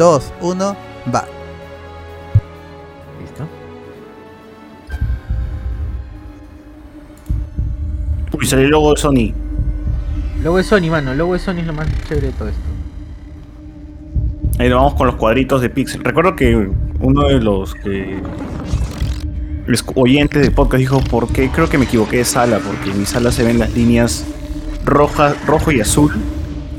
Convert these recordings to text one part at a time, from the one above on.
3, 2, 1, va. ¿Listo? Uy, salió el logo de Sony. Luego de Sony, mano. Luego de Sony es lo más chévere de todo esto. Ahí nos vamos con los cuadritos de Pixel. Recuerdo que uno de los que los oyentes del podcast dijo, ¿por qué? Creo que me equivoqué de sala, porque en mi sala se ven las líneas rojas, rojo y azul.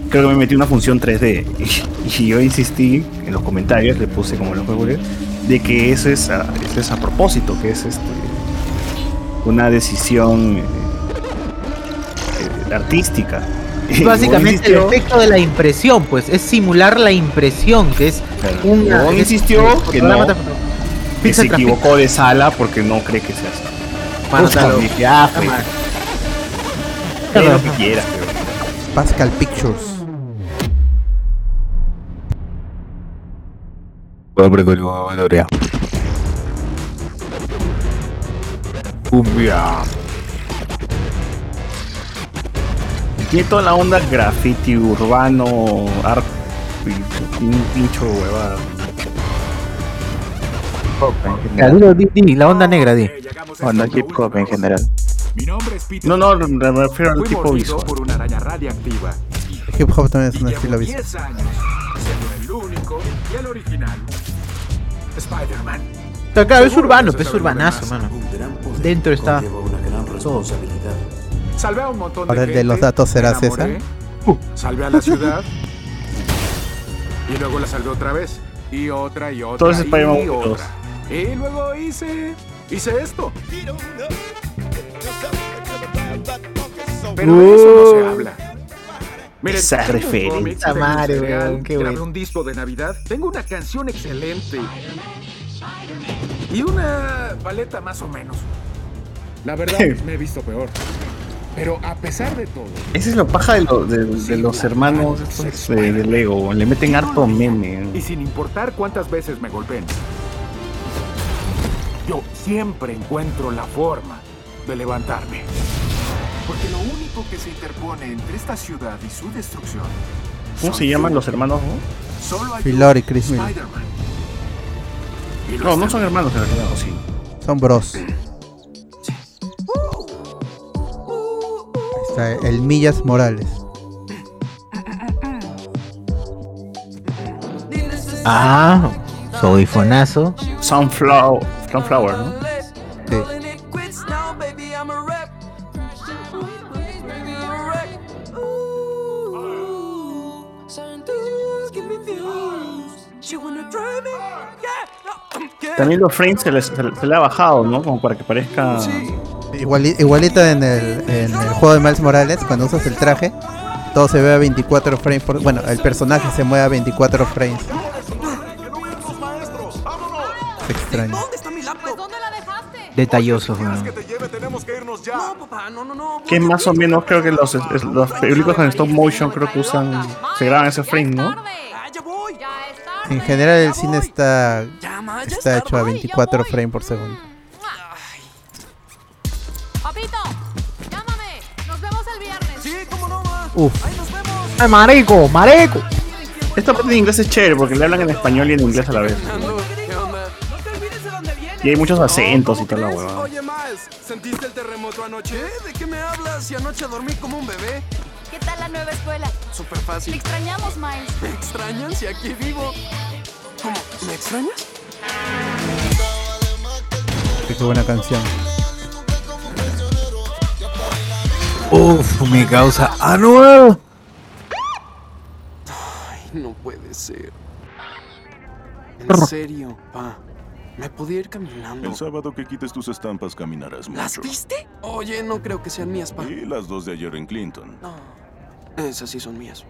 Creo que me metí una función 3D. Y, yo insistí en los comentarios, le puse como lo juego de que eso es a, eso es a propósito, que es este una decisión eh, eh, artística. Y Básicamente el efecto de la impresión, pues, es simular la impresión, que es Claro. una. Es- insistió que no, que se equivocó de sala porque no cree que sea así. Mano, Puta, claro. dije, ah, pues, Toma. haz lo que quieras, pero- Pascal Pictures. Cumbia. Tiene toda la onda graffiti urbano, art, y un pincho huevada. Ya, dilo, di, di, la onda negra, di. Onda hip hop en general. Mi nombre es Peter. No, no, me refiero al tipo visual. por una araña radiactiva. Hip hop también es Y un estilo visual. 10 años siendo el único y el original. Spider-Man. Pero claro, es urbano, pues, es urbanazo, mano. Dentro está. Salvé a un montón Ahora de el de los datos será César. Salvé a la ciudad. y luego la salvé otra vez. Y otra y otra. Todo ese Spider-Man y otra. Y luego hice. Hice esto. Pero de eso no se habla. Miren, Esa referencia. madre, weón, qué grabé bueno. un disco de Navidad, tengo una canción excelente. Y una paleta más o menos. La verdad, me he visto peor. Pero a pesar de todo, Ese es lo paja de, lo- de- de los hermanos estos de, de Lego. Le meten harto meme. y sin importar cuántas veces me golpeen, yo siempre encuentro la forma de levantarme. Porque lo único que se interpone entre esta ciudad y su destrucción. ¿Cómo se llaman los hermanos? no? Solo hay Philor y Chris Miller. No, no son hermanos en realidad, ¿o sí. Son bros. Está el Millas Morales. Ah, soy fonazo. Sunflower, Sunflower, ¿no? También los frames se, les- se le- se le ha bajado, ¿no? Como para que parezca. Iguali- igualito en el, en el juego de Miles Morales, cuando usas el traje, todo se ve a 24 frames por. Bueno, el personaje se mueve a 24 frames. Es extraño. ¿dónde la dejaste? Detalloso, tenemos que más o menos creo que los, los películas en stop motion creo que usan. Se graban ese frame, ¿no? En general el cine está está hecho a 24 frames por segundo. Papito, llámame. Nos vemos el viernes. Sí, cómo no, Uf, ¡Ay, marico! ¡Marico! Esta parte de inglés es chévere porque le hablan en español y en inglés a la vez. Y hay muchos acentos y toda la huevada. Oye, Miles, ¿sentiste el terremoto anoche? ¿De qué me hablas? Si anoche dormí como un bebé. ¿Qué tal la nueva escuela? Súper Te fácil. extrañamos, Miles. ¿Me extrañan si aquí vivo? ¿Cómo? ¿Me extrañas? qué buena canción. Uf, me causa anual. Ay, no puede ser. En serio, pa. Me podía ir caminando. El sábado que quites tus estampas caminarás ¿Las mucho. viste? Oye, no creo que sean mías, pa. Y las dos de ayer en Clinton. No. Esas sí son mías.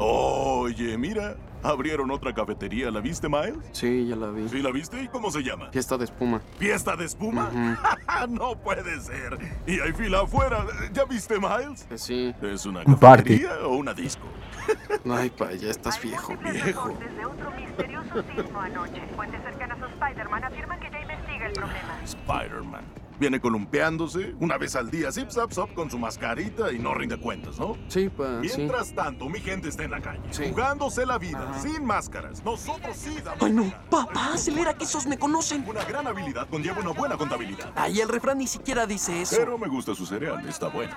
Oye, mira, abrieron otra cafetería. ¿La viste, Miles? Sí, ya la vi. ¿Sí la viste? ¿Y cómo se llama? Fiesta de espuma. ¿Fiesta de espuma? no puede ser. Y hay fila afuera. ¿Ya viste, Miles? Que sí. ¿Es una Un party. cafetería o una disco? Ay, pa, ya estás viejo. Viejo. Desde otro misterioso sismo anoche. Fuentes cercanas a Spider-Man afirman que ya investiga el problema. Spider-Man. Viene columpiándose una vez al día, zip, zap, zap, con su mascarita y no rinde cuentas, ¿no? Sí, pa, sí. Mientras tanto, mi gente está en la calle, jugándose la vida, sin máscaras. Nosotros sí damos Ay, no. Papá, acelera que esos me conocen. Una gran habilidad conlleva una buena contabilidad. Ay, el refrán ni siquiera dice eso. Pero me gusta su cereal, está bueno.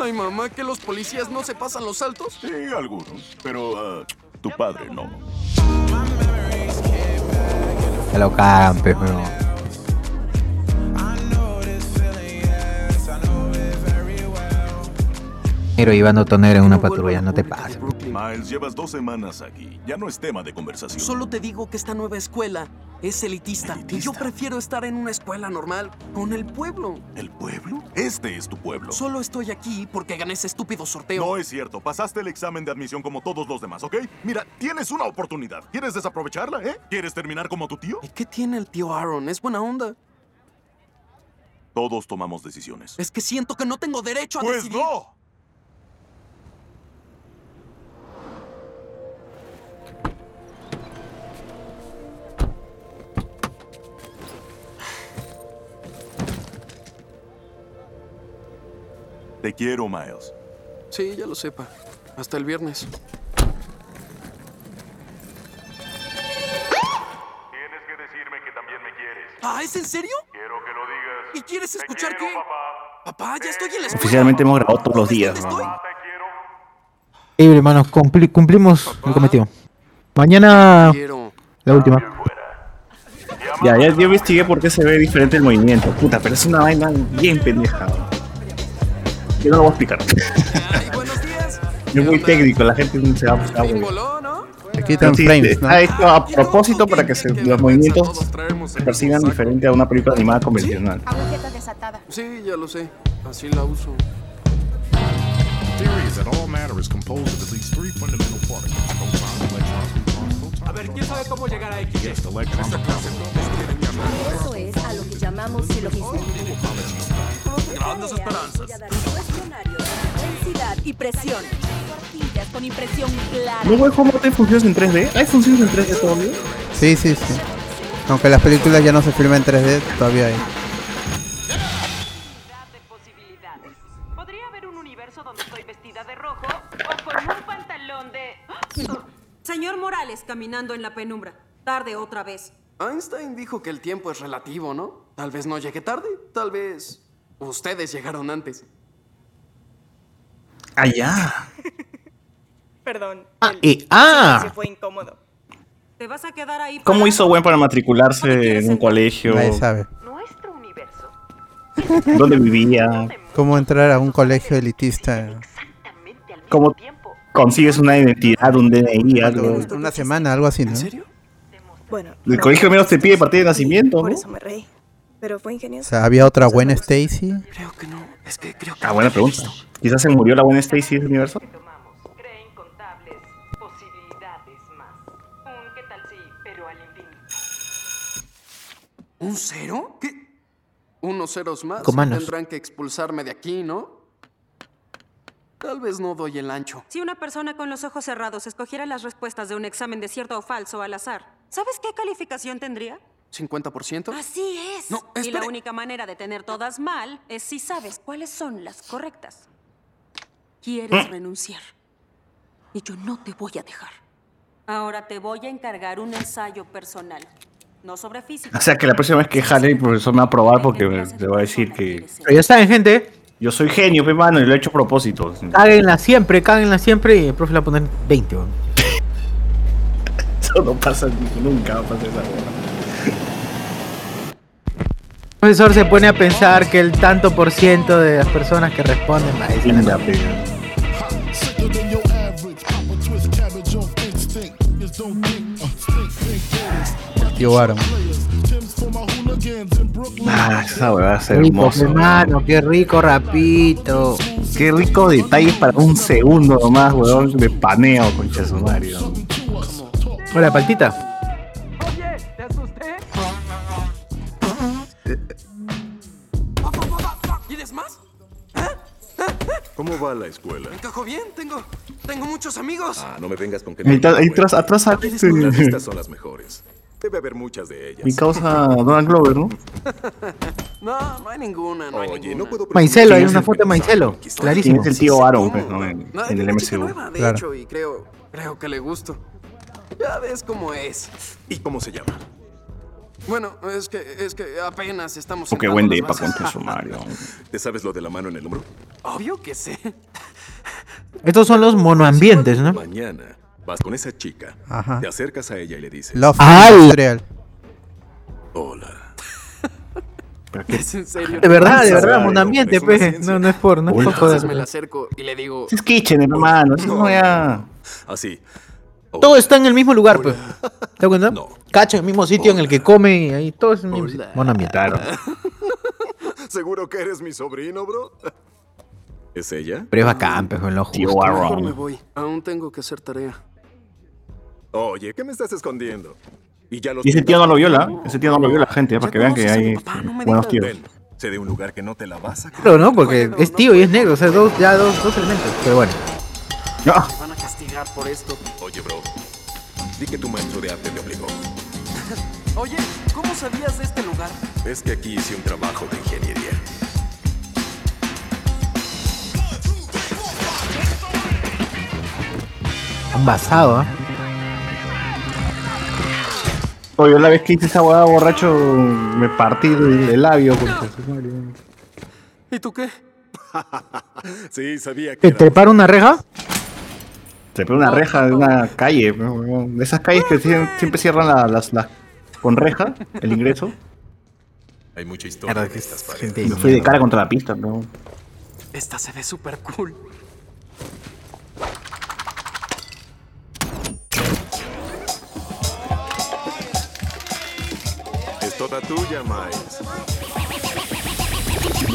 Ay, mamá, que los policías no se pasan los saltos. Sí, algunos, pero ah, tu padre no. Se lo Pero llevando tonero en una patrulla, no te pases. Miles, llevas dos semanas aquí. Ya no es tema de conversación. Solo te digo que esta nueva escuela es elitista. Y yo prefiero estar en una escuela normal con el pueblo. ¿El pueblo? Este es tu pueblo. Solo estoy aquí porque gané ese estúpido sorteo. No es cierto. Pasaste el examen de admisión como todos los demás, ¿ok? Mira, tienes una oportunidad. ¿Quieres desaprovecharla, eh? ¿Quieres terminar como tu tío? ¿Y qué tiene el tío Aaron? Es buena onda. Todos tomamos decisiones. Es que siento que no tengo derecho a Pues decidir. no. Te quiero, Miles. Sí, ya lo sepa. Hasta el viernes. Tienes que decirme que también me quieres. ¿Ah, es en serio? Quiero que lo digas. ¿Y quieres escuchar qué? Papá, ya estoy en la escuela. Oficialmente hemos grabado todos los días, ¿Dónde ¿no? Ey, hermanos, cumpli- cumplimos el cometido. Mañana, Quiero. la última. Ya, ya yo investigué por qué se ve diferente el movimiento. Puta, pero es una vaina bien pendeja. Yo no lo voy a explicar. Es muy técnico, la gente se va a buscar. Le quitan Sí, frames, ¿no? Está hecho a propósito para que se- los movimientos se persigan diferente a una película animada convencional. Agujeta desatada. Sí, ya lo sé. Así la uso. Theory is that all matter is composed of at least three fundamental particles: protons, electrons, neutrons, photons. A ver, ¿quién sabe cómo llegar a X? Eso es a lo que llamamos silogismo. Grandes esperanzas. Densidad y presión. Tortillas con impresión clara. ¿No ves cómo te funciones en 3D? ¿Hay funciones en 3D todavía? Sí, sí, sí. Aunque las películas ya no se filman en 3D, todavía hay. Podría haber un universo donde estoy vestida de rojo o con un pantalón de... Señor Morales caminando en la penumbra. Tarde otra vez. Einstein dijo que el tiempo es relativo, ¿no? Tal vez no llegue tarde, tal vez ustedes llegaron antes. Ah, ya. Perdón. Ah, y- ah. Se fue incómodo. ¿Te vas a quedar ahí? ¿Cómo hizo Gwen para matricularse en un colegio? Nadie sabe. Nuestro universo. ¿Dónde vivía? ¿Cómo entrar a un colegio elitista? ¿Cómo consigues una identidad, un DNI, algo? Una semana, algo así, ¿no? Bueno. El colegio menos te pide partida de nacimiento, Por eso me reí. Pero fue O ingenioso. sea, había otra buena Stacy. Creo que no. Es que creo que. Ah, buena pregunta. Quizás se murió la buena Stacy de ese universo. Un qué tal sí, pero al infinito. ¿Un cero? ¿Qué? Unos ceros más. Con manos. Tendrán que expulsarme de aquí, ¿no? Tal vez no doy el ancho. Si una persona con los ojos cerrados escogiera las respuestas de un examen de cierto o falso al azar, ¿sabes qué calificación tendría? ¿50%? Así es. No, y la única manera de tener todas mal es si sabes cuáles son las correctas. Quieres renunciar. Y yo no te voy a dejar. Ahora te voy a encargar un ensayo personal. No sobre física. O sea que la próxima vez que jale el profesor me va a probar porque me- le va a decir que Pero ya saben, gente, yo soy genio, pe mano, y lo he hecho a propósito. cáguenla siempre, cáguenla siempre y el profe le va a poner 20. weón. Eso no pasa nunca, va a pasar esa El profesor se pone a pensar que el tanto por ciento de las personas que responden va a gators. Tío Brooklyn. Ah, esa weá va a ser Rico, hermoso. hermano, qué rico rapito. Qué rico detalle para un segundo nomás, weón, de paneo, su madre. Hola, paltita. ¿Cómo va la escuela? Me encajo bien, tengo, tengo muchos amigos. Ah, no me vengas con que Ahí ahí atrás- atrás Las este- listas son las mejores. Debe haber muchas de ellas. Mi causa Donald Glover, ¿no? No, no hay ninguna, no hay Oye, ninguna. no puedo Maicelo, hay ¿Quién es una foto de Maicelo. ¿Quién Clarísimo. es el tío Aaron, pues, ¿no? En, No, en el MCU. nueva, de Claro. hecho, y creo, creo que le gusto. Ya ves cómo es. ¿Y cómo se llama? Bueno, es que, es que apenas estamos Porque con su Mario. ¿Te sabes lo de la mano en el hombro? Obvio que sé. Estos son los monoambientes, ¿no? Mañana vas con esa chica, Ajá. te acercas a ella y le dices: Love ¡Ay! Industrial. Hola. Es en serio. De verdad, de verdad, monoambiente, es una pe. ciencia. No, no es por, no es por me joder. la acerco y le digo, Es Kitchen, hermano. Eso no. Así. Todo está en el mismo lugar, pues. ¿Te das cuenta? No. Cacho, el mismo sitio en el que come y ahí todo es el mismo sitio. Claro. ¿Seguro que eres mi sobrino, bro? ¿Es ella? Pero es bacán, pues, en lo justo. mejor me voy. Aún tengo que hacer tarea. Oye, ¿qué me estás escondiendo? Y ya los Y ese tío no lo viola. Ese tío no lo viola, gente, ¿eh? para que vean que hay Papá, no buenos tíos. Ven, sé de un lugar que no te la vas a. Claro, ¿no? Porque es tío y es negro, o sea, dos, ya dos, dos elementos. Pero bueno. Ah, castigar por esto. Oye, bro, di que tu maestro de arte te obligó. Oye, ¿cómo sabías de este lugar? Es que aquí hice un trabajo de ingeniería. Un basado, ¿ah? Oye, la vez que hice esa hueá borracho, me partí el, el labio. ¿Y tú qué? Sí, sabía que ¿Te trepar una reja? Se pegó una reja de una calle. De esas calles que sie- siempre cierran la- las, las- con reja el ingreso. Hay mucha historia en estas gente Me fui de cara contra la pista, ¿no? Esta se ve súper cool. Es toda tuya, Miles.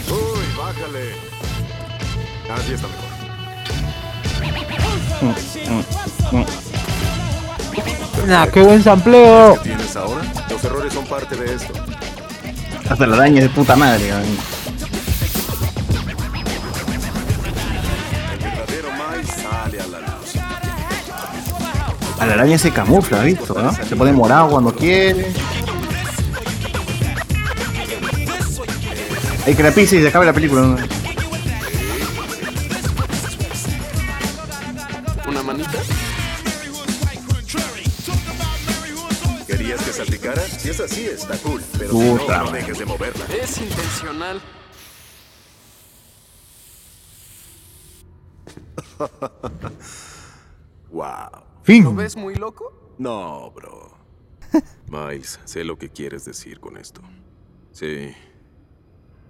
Uy, bájale. Así está mejor. Nah, qué buen sampleo. ¿Qué tienes ahora? Los errores son parte de esto. Hasta la araña de puta madre. a la luz. A la araña se camufla, ¿has visto? ¿no? Se pone morado cuando quiere. Hay que la pise y se acabe la película. ¿no? Es así, está cool. Pero Puta si no, dejes de moverla. Es intencional. Wow. ¿Lo Fin. ves muy loco? No, bro. Miles, sé lo que quieres decir con esto. Sí.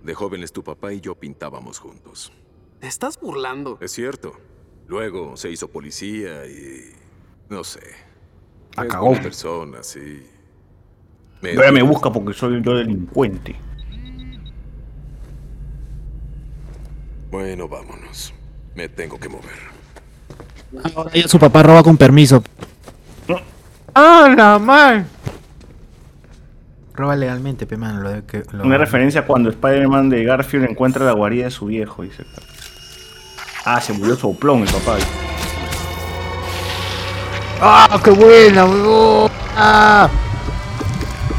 De jóvenes tu papá y yo pintábamos juntos. Te estás burlando. Es cierto. Luego se hizo policía y... No sé. Ah, cagó. buena persona, sí. Me- Ahora me busca porque soy yo delincuente. Bueno, vámonos. Me tengo que mover. Ahora ya su papá roba con permiso. ¡Ah, la man! Roba legalmente, pe, mano. Lo de que, lo- Una referencia cuando Spider-Man de Garfield encuentra la guarida de su viejo, dice. Ah, se murió soplón el papá. ¡Ah, qué buena, weón! ¡Ah!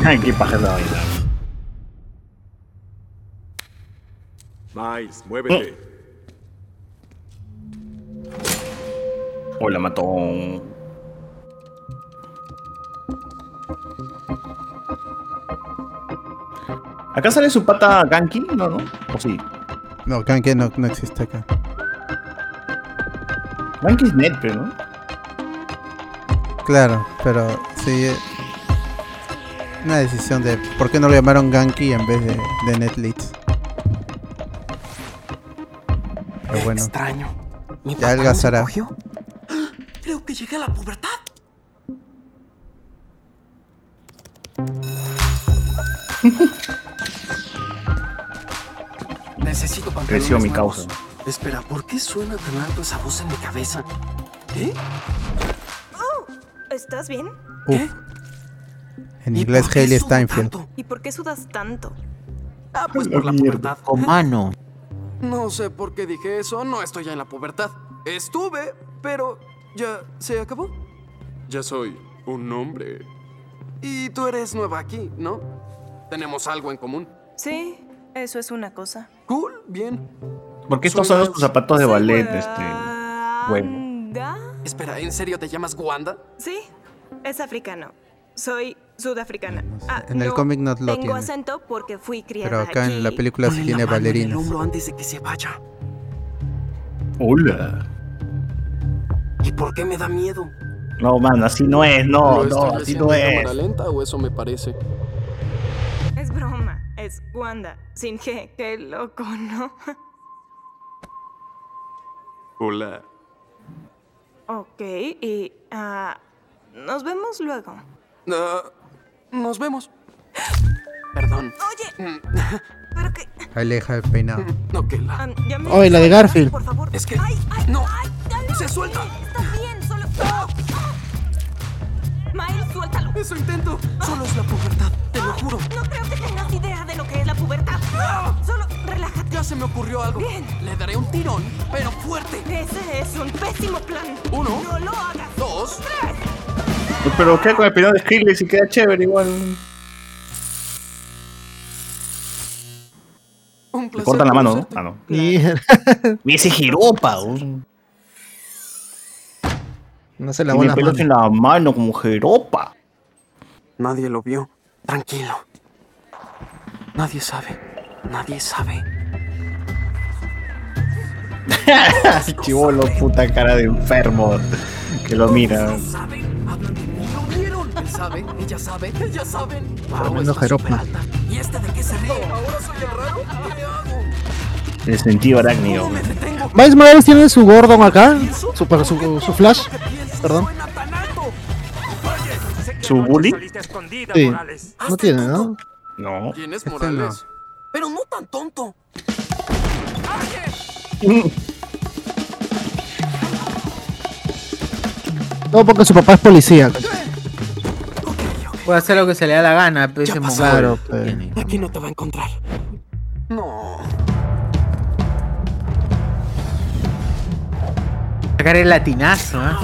Ay, qué paja esa vaina. Miles, muévete. Hola, matón. ¿Acá sale su pata Ganky? No, no. ¿O sí? No, Kanke no, no existe acá. Ganky es net, pero, ¿no? Claro, pero sí. Una decisión de por qué no lo llamaron Ganky en vez de, de Netflix. Pero bueno, Extraño. ¿Mi ya algazará. Creo que llegué a la pubertad. Necesito Creció mi causa. Espera, ¿por qué suena tan alto esa voz en mi cabeza? ¿Eh? Oh, ¿Estás bien? Uf. En inglés, Haley Steinfeld. ¿Y por qué sudas tanto? Ah, pues por la pubertad. Con mano. No sé por qué dije eso, no estoy ya en la pubertad. Estuve, pero ya se acabó. Ya soy un hombre. Y tú eres nueva aquí, ¿no? Tenemos algo en común. Sí, eso es una cosa. Cool, bien. ¿Por qué estás usando tus zapatos de ballet, este. Bueno. Espera, ¿en serio te llamas Wanda? Sí, es africano. Soy sudafricana. Ah, En el cómic no lo Tengo tiene. acento porque fui criada Pero acá aquí. en la película sí Ponle tiene mano bailarinas. hombro antes de que se vaya. Hola. ¿Y por qué me da miedo? No, man, así no es, no, ¿Lo no, así no es. cámara lenta o eso me parece? Es broma, es Wanda, sin G. Qué loco, ¿no? Hola. ok, y ah, nos vemos luego. Ah, nos vemos. Perdón. Oye, pero que... Aleja el peinado. No, que la... ah, me- Oye, la de Garfield. Por favor. Es que... Ay, ay, no. ay, ya Se suelta. Está bien, solo... Miles, suéltalo. Eso intento. Solo es la pubertad, te lo juro. No creo que tengas idea de lo que es la pubertad. Solo relájate. Ya se me ocurrió algo. Bien. Le daré un tirón, pero fuerte. Ese es un pésimo plan. Uno. No lo hagas. Dos. Pero queda con el peinado de Skrillex y queda chévere igual. Un Le cortan la mano, ¿no? Ah, no. Y ese Jeropa. No se la en la mano como Jeropa. Nadie lo vio. Tranquilo. Nadie sabe. Nadie sabe. Chivolo, puta cara de enfermo. Que lo mira. Hablan de mí. ¿Lo vieron? Él sabe, ella sabe, ellas saben. Tremendo Jeropa. ¿Y este de qué se ríe? ¿Ahora soy el raro? ¿Qué hago? El sentido arácnido. Miles Morales tiene su Gordon acá. Su, su, su Flash. Perdón. Suena tan alto. ¿Su bully? Sí. No tiene, ¿no? No. ¿Quién es Este Morales? Pero no tan tonto. No, porque su papá es policía. Puede hacer lo que se le da la gana, pues ese. Claro, pues. Aquí no te va a encontrar. No. Sacar el latinazo, ¿eh?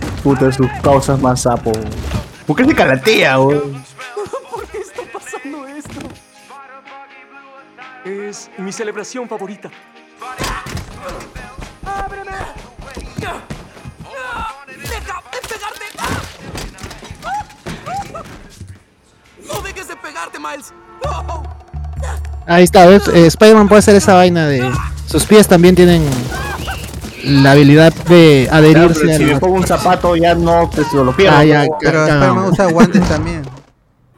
Puta, sus causas más sapo. ¿Por qué se calatea, weón? ¿Por qué está pasando esto? Es mi celebración favorita. Pegarte, Miles! ¡No! Ahí está, ¿ves? Eh, Spider-Man puede hacer esa vaina de. Sus pies también tienen la habilidad de Claro, adherirse pero a si me pongo un zapato ya no te se lo pierdo. Ah, ya. Pero. Spider-Man usa guantes también.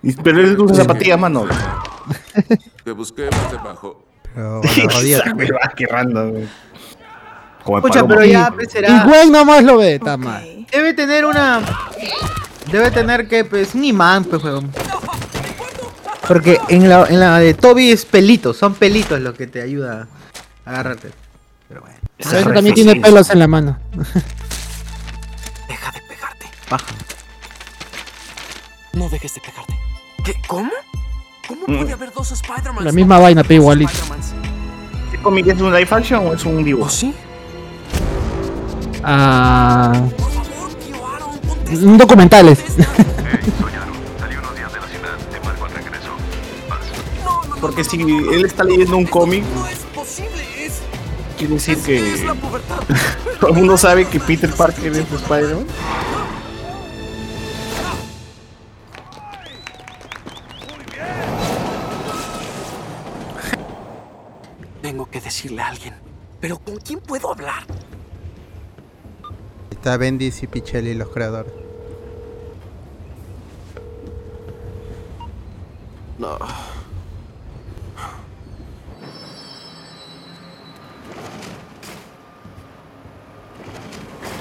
Y- Pero él usa zapatillas, mano. Debajo. Pero que random, weón. Como el Escucha, pero ya Y- pues, será. Gwen nomás lo ve, está mal. Debe tener una. Debe tener que, pues, un imán, pues, weón. Porque en la, en la de Toby es pelitos, son pelitos lo que te ayuda a agarrarte. Pero bueno. También tiene pelos en la mano. Deja de pegarte. Baja. No dejes de pegarte. ¿Qué? ¿Cómo? ¿Cómo Mm. puede haber dos Spider-Mans? La misma vaina, pero igualito. ¿Este cómic es un live action o es un ¿O dibujo? sí? Ah, un documentales. Porque si él está leyendo un cómic, quiere decir que todo el mundo sabe que Peter Parker es Spider-Man. Tengo que decirle a alguien. Pero ¿con quién puedo hablar? Está Bendis y Pichelli los creadores. No.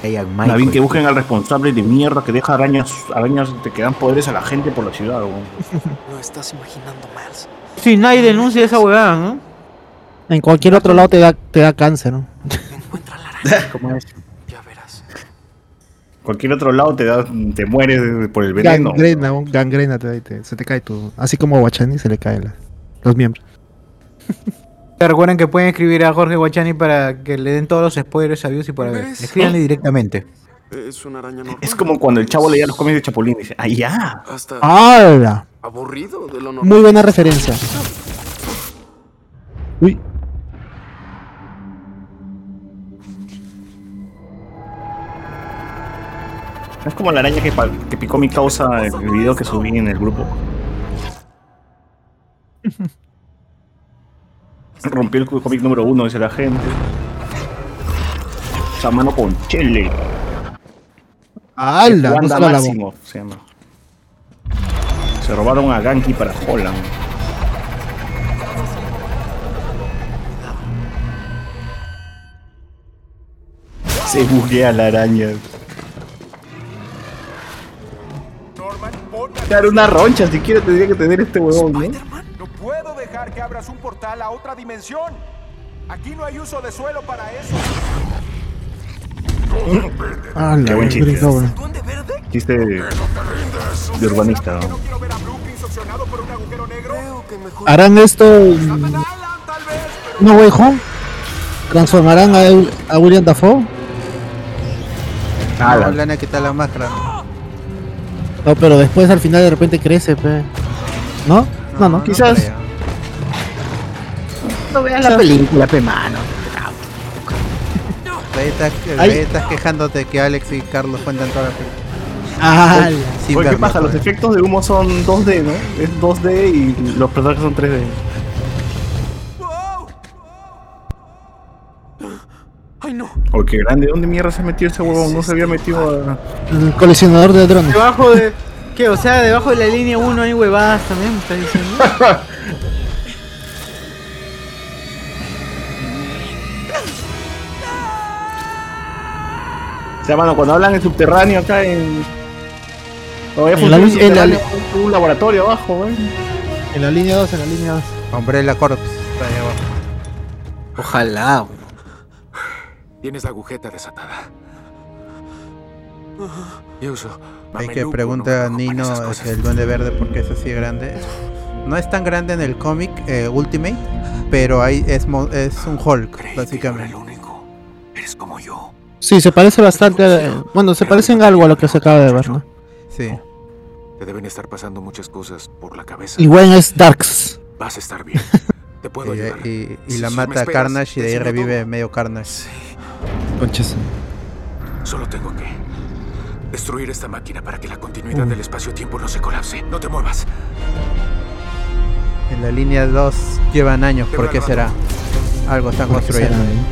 Está bien que busquen al responsable de mierda que deja arañas, arañas que dan poderes a la gente por la ciudad, weón. No estás imaginando, Miles. Si nadie denuncia esa huevada, ¿no? En cualquier otro lado te da, te da cáncer, ¿no? Encuentra la araña. ¿Cómo es? Ya verás. Cualquier otro lado te da, te mueres por el veneno. Gangrena, un- gangrena te, da y te- se te cae todo. Así como a Guachani se le caen la- los miembros. ¿Te recuerdan que pueden escribir a Jorge Guachani para que le den todos los spoilers sabidos y por haber? ¿Ves? Escríbanle directamente. Es una araña normal. Es como cuando el chavo leía los cómics de Chapulín y dice, ¡ah, ya! Hasta ¡Hala! aburrido de lo normal. Muy buena referencia. Uy. Es como la araña que, que picó mi causa en el video que subí en el grupo. Rompió el cómic número uno, dice la gente. Esa mano con chile. ¡Hala! No la se llama. Se robaron a Ganky para Holland. Se buguea la araña. Claro, una roncha, si quiere tendría que tener este huevón, ¿no? No que abras un portal a otra dimensión. Aquí no hay uso de suelo para eso. ¡Hala! Qué buen chiste. Chiste de, urbanista, ¿no? ¿Harán esto en No Way Home? ¿Transformarán a, William Dafoe? No, le van a quitar la máscara. No, pero después al final de repente crece, pe. ¿No? No, no, quizás. No veas la película, pe mano. Ahí estás, ahí estás quejándote que Alex y Carlos cuentan toda la película. Sin Oye, ¿qué pasa? Los efectos de humo son 2D, ¿no? Es 2D y los personajes son 3D. ¡Ay, no! Oye, qué grande. ¿Dónde mierda se metió ese huevón? No se había metido a... El coleccionador de drones. Debajo de. ¿Qué? O sea, debajo de la línea 1 hay huevadas también, me estás diciendo. O sea, mano, cuando hablan en subterráneo acá en... Todavía En la en la un, un laboratorio abajo, güey. En la línea 2, en la línea 2. Umbrella Corps está ahí abajo. Ojalá. Tienes la agujeta desatada. Y uso. Hay que preguntar a Nino es el Duende Verde por qué es así grande. No es tan grande en el cómic eh, Ultimate, pero ahí es, mo- es un Hulk, básicamente. Eres como yo. Sí, se parece bastante. a- Bueno, se parece en algo a lo que se acaba de ver, ¿no? Sí. Te deben estar pasando muchas cosas por la cabeza. Y Gwen es Darks. Vas a estar bien. Te puedo Y, ayudar. y- la si mata me a esperas, Carnage y de ahí revive medio Carnage. Conches. Solo tengo que destruir esta máquina para que la continuidad del espacio-tiempo no se colapse. No te muevas. En la línea 2 llevan años, ¿por qué será? Algo están ¿Por qué construyendo. será, eh?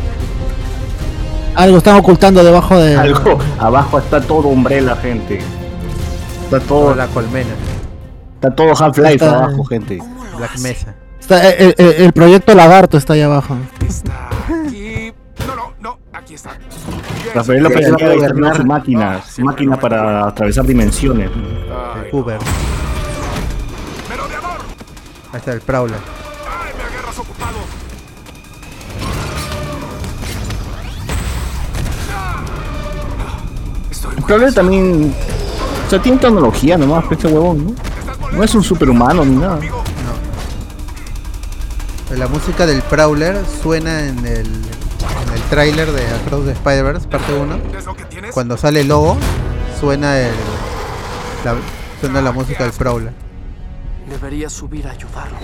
Algo están ocultando debajo de. Algo, abajo está todo Umbrella, gente. Está todo... la colmena. Está todo Half-Life Está- abajo, gente. Black Mesa. Está- eh, el, el- el proyecto Lagarto está ahí abajo. Aquí. No, no, no. Aquí está. Rafael López Ya se va a Aliaga está gobernar. su máquina, su máquina para atravesar dimensiones. El Hoover. Ahí está el Prowler. El problema también. O sea, tiene tecnología nomás, este huevón, ¿no? No es un superhumano ni nada. La música del Prowler suena en el, en el tráiler de Across the Spider-Verse, parte 1. Cuando sale el logo, suena el la, suena la música del Prowler. Debería subir a ayudarlo.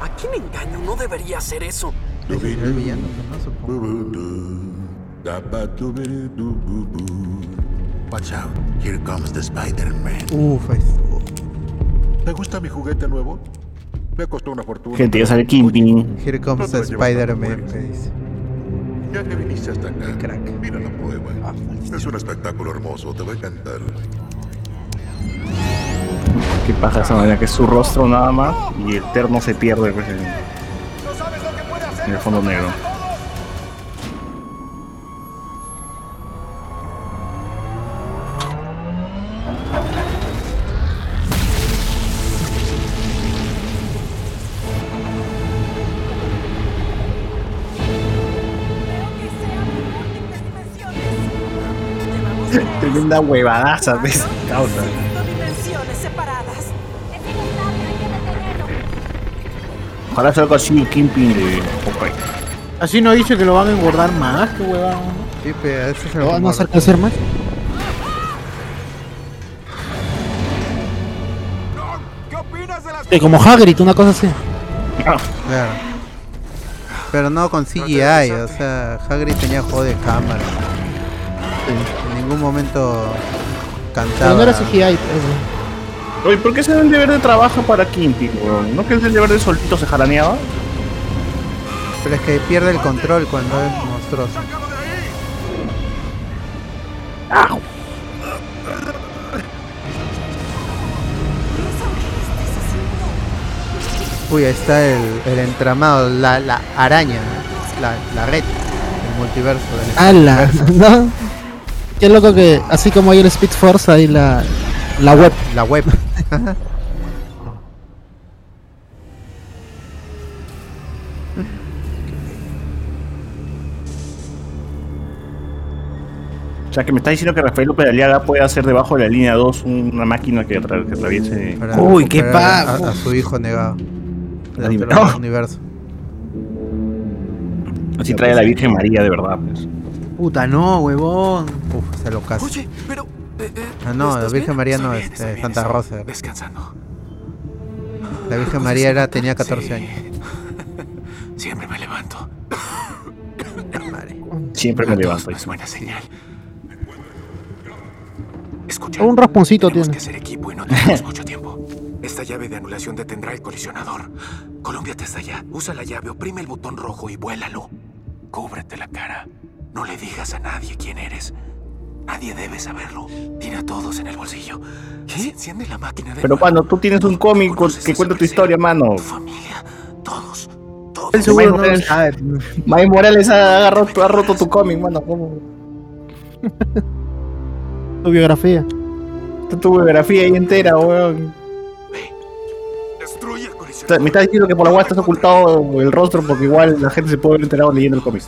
¿A quién engaño? No debería hacer eso. El villano, ¿no? Supongo. Watch out, here comes the Spider-Man. Uf, ¿Te gusta mi juguete nuevo? Me costó una fortuna. Gente, ya sale Kingpin. Here comes the Spider-Man, me dice. Ya que viniste hasta acá, crack. mira la prueba. es un espectáculo hermoso, te va a encantar. ¿Qué pasa esa manera? Que es su rostro nada más y el terno se pierde pues, en, en el fondo negro. Tremenda huevadaza de esa causa. Ojalá salga así el Kingpin de Hawkeye. Así no dice que lo van a engordar más, qué huevada. Sí, pero ese es el ¿No, no rumor. hacer crecer más? ¿Qué opinas de las Sí, como Hagrid, una cosa así. Claro. Pero no con CGI, o sea, Hagrid tenía juego de cámara. En ningún momento cantaba. Pero no era CGI. pues, Oye, ¿por qué se da el deber de trabajo para Kimping, weón? ¿No que es el deber de solito se jaraneaba? Pero es que pierde el control cuando es monstruoso. Uy, ahí está el, el entramado, la, la araña, la, la red, el multiverso. Del ¡Hala! ¿No? Qué loco que, así como hay el Speed Force, hay la, la web. La web. O sea, que me está diciendo que Rafael López de Aliaga puede hacer debajo de la línea 2 una máquina que, atra- que atraviese. Para recuperar a, a su hijo negado. De Anime. otro ¡Oh! universo. Así trae a la Virgen María, de verdad. Pues. Puta, no, huevón. Uf, se lo caso. Oye, pero. eh, eh, Ah, no, la ¿estás Virgen bien? María no, bien, este, bien, Santa estoy Rosa. Descansando. La Virgen María era, tenía 14 años. Siempre me levanto. Siempre me levanto. Es buena señal. Escucha. Un rasponcito tenemos tiene. que hacer equipo y no tenemos mucho tiempo. Esta llave de anulación detendrá el colisionador. Colómbiate hasta allá. Usa la llave, oprime el botón rojo y vuélalo. Cúbrete la cara. No le digas a nadie quién eres. Nadie debe saberlo. Tiene a todos en el bolsillo. ¿Qué? Enciende la máquina de Pero, mano, tú tienes un cómic que cuenta tu historia, mano. El seguro no lo Morales- sabe. Miles Morales ha, ha roto, ha roto tu cómic, mano. ¿Cómo? Tu biografía. Tu, tu biografía ahí entera, weón. Me estás diciendo que por la guay estás ocultado el rostro porque igual la gente se puede haber enterado leyendo el cómic.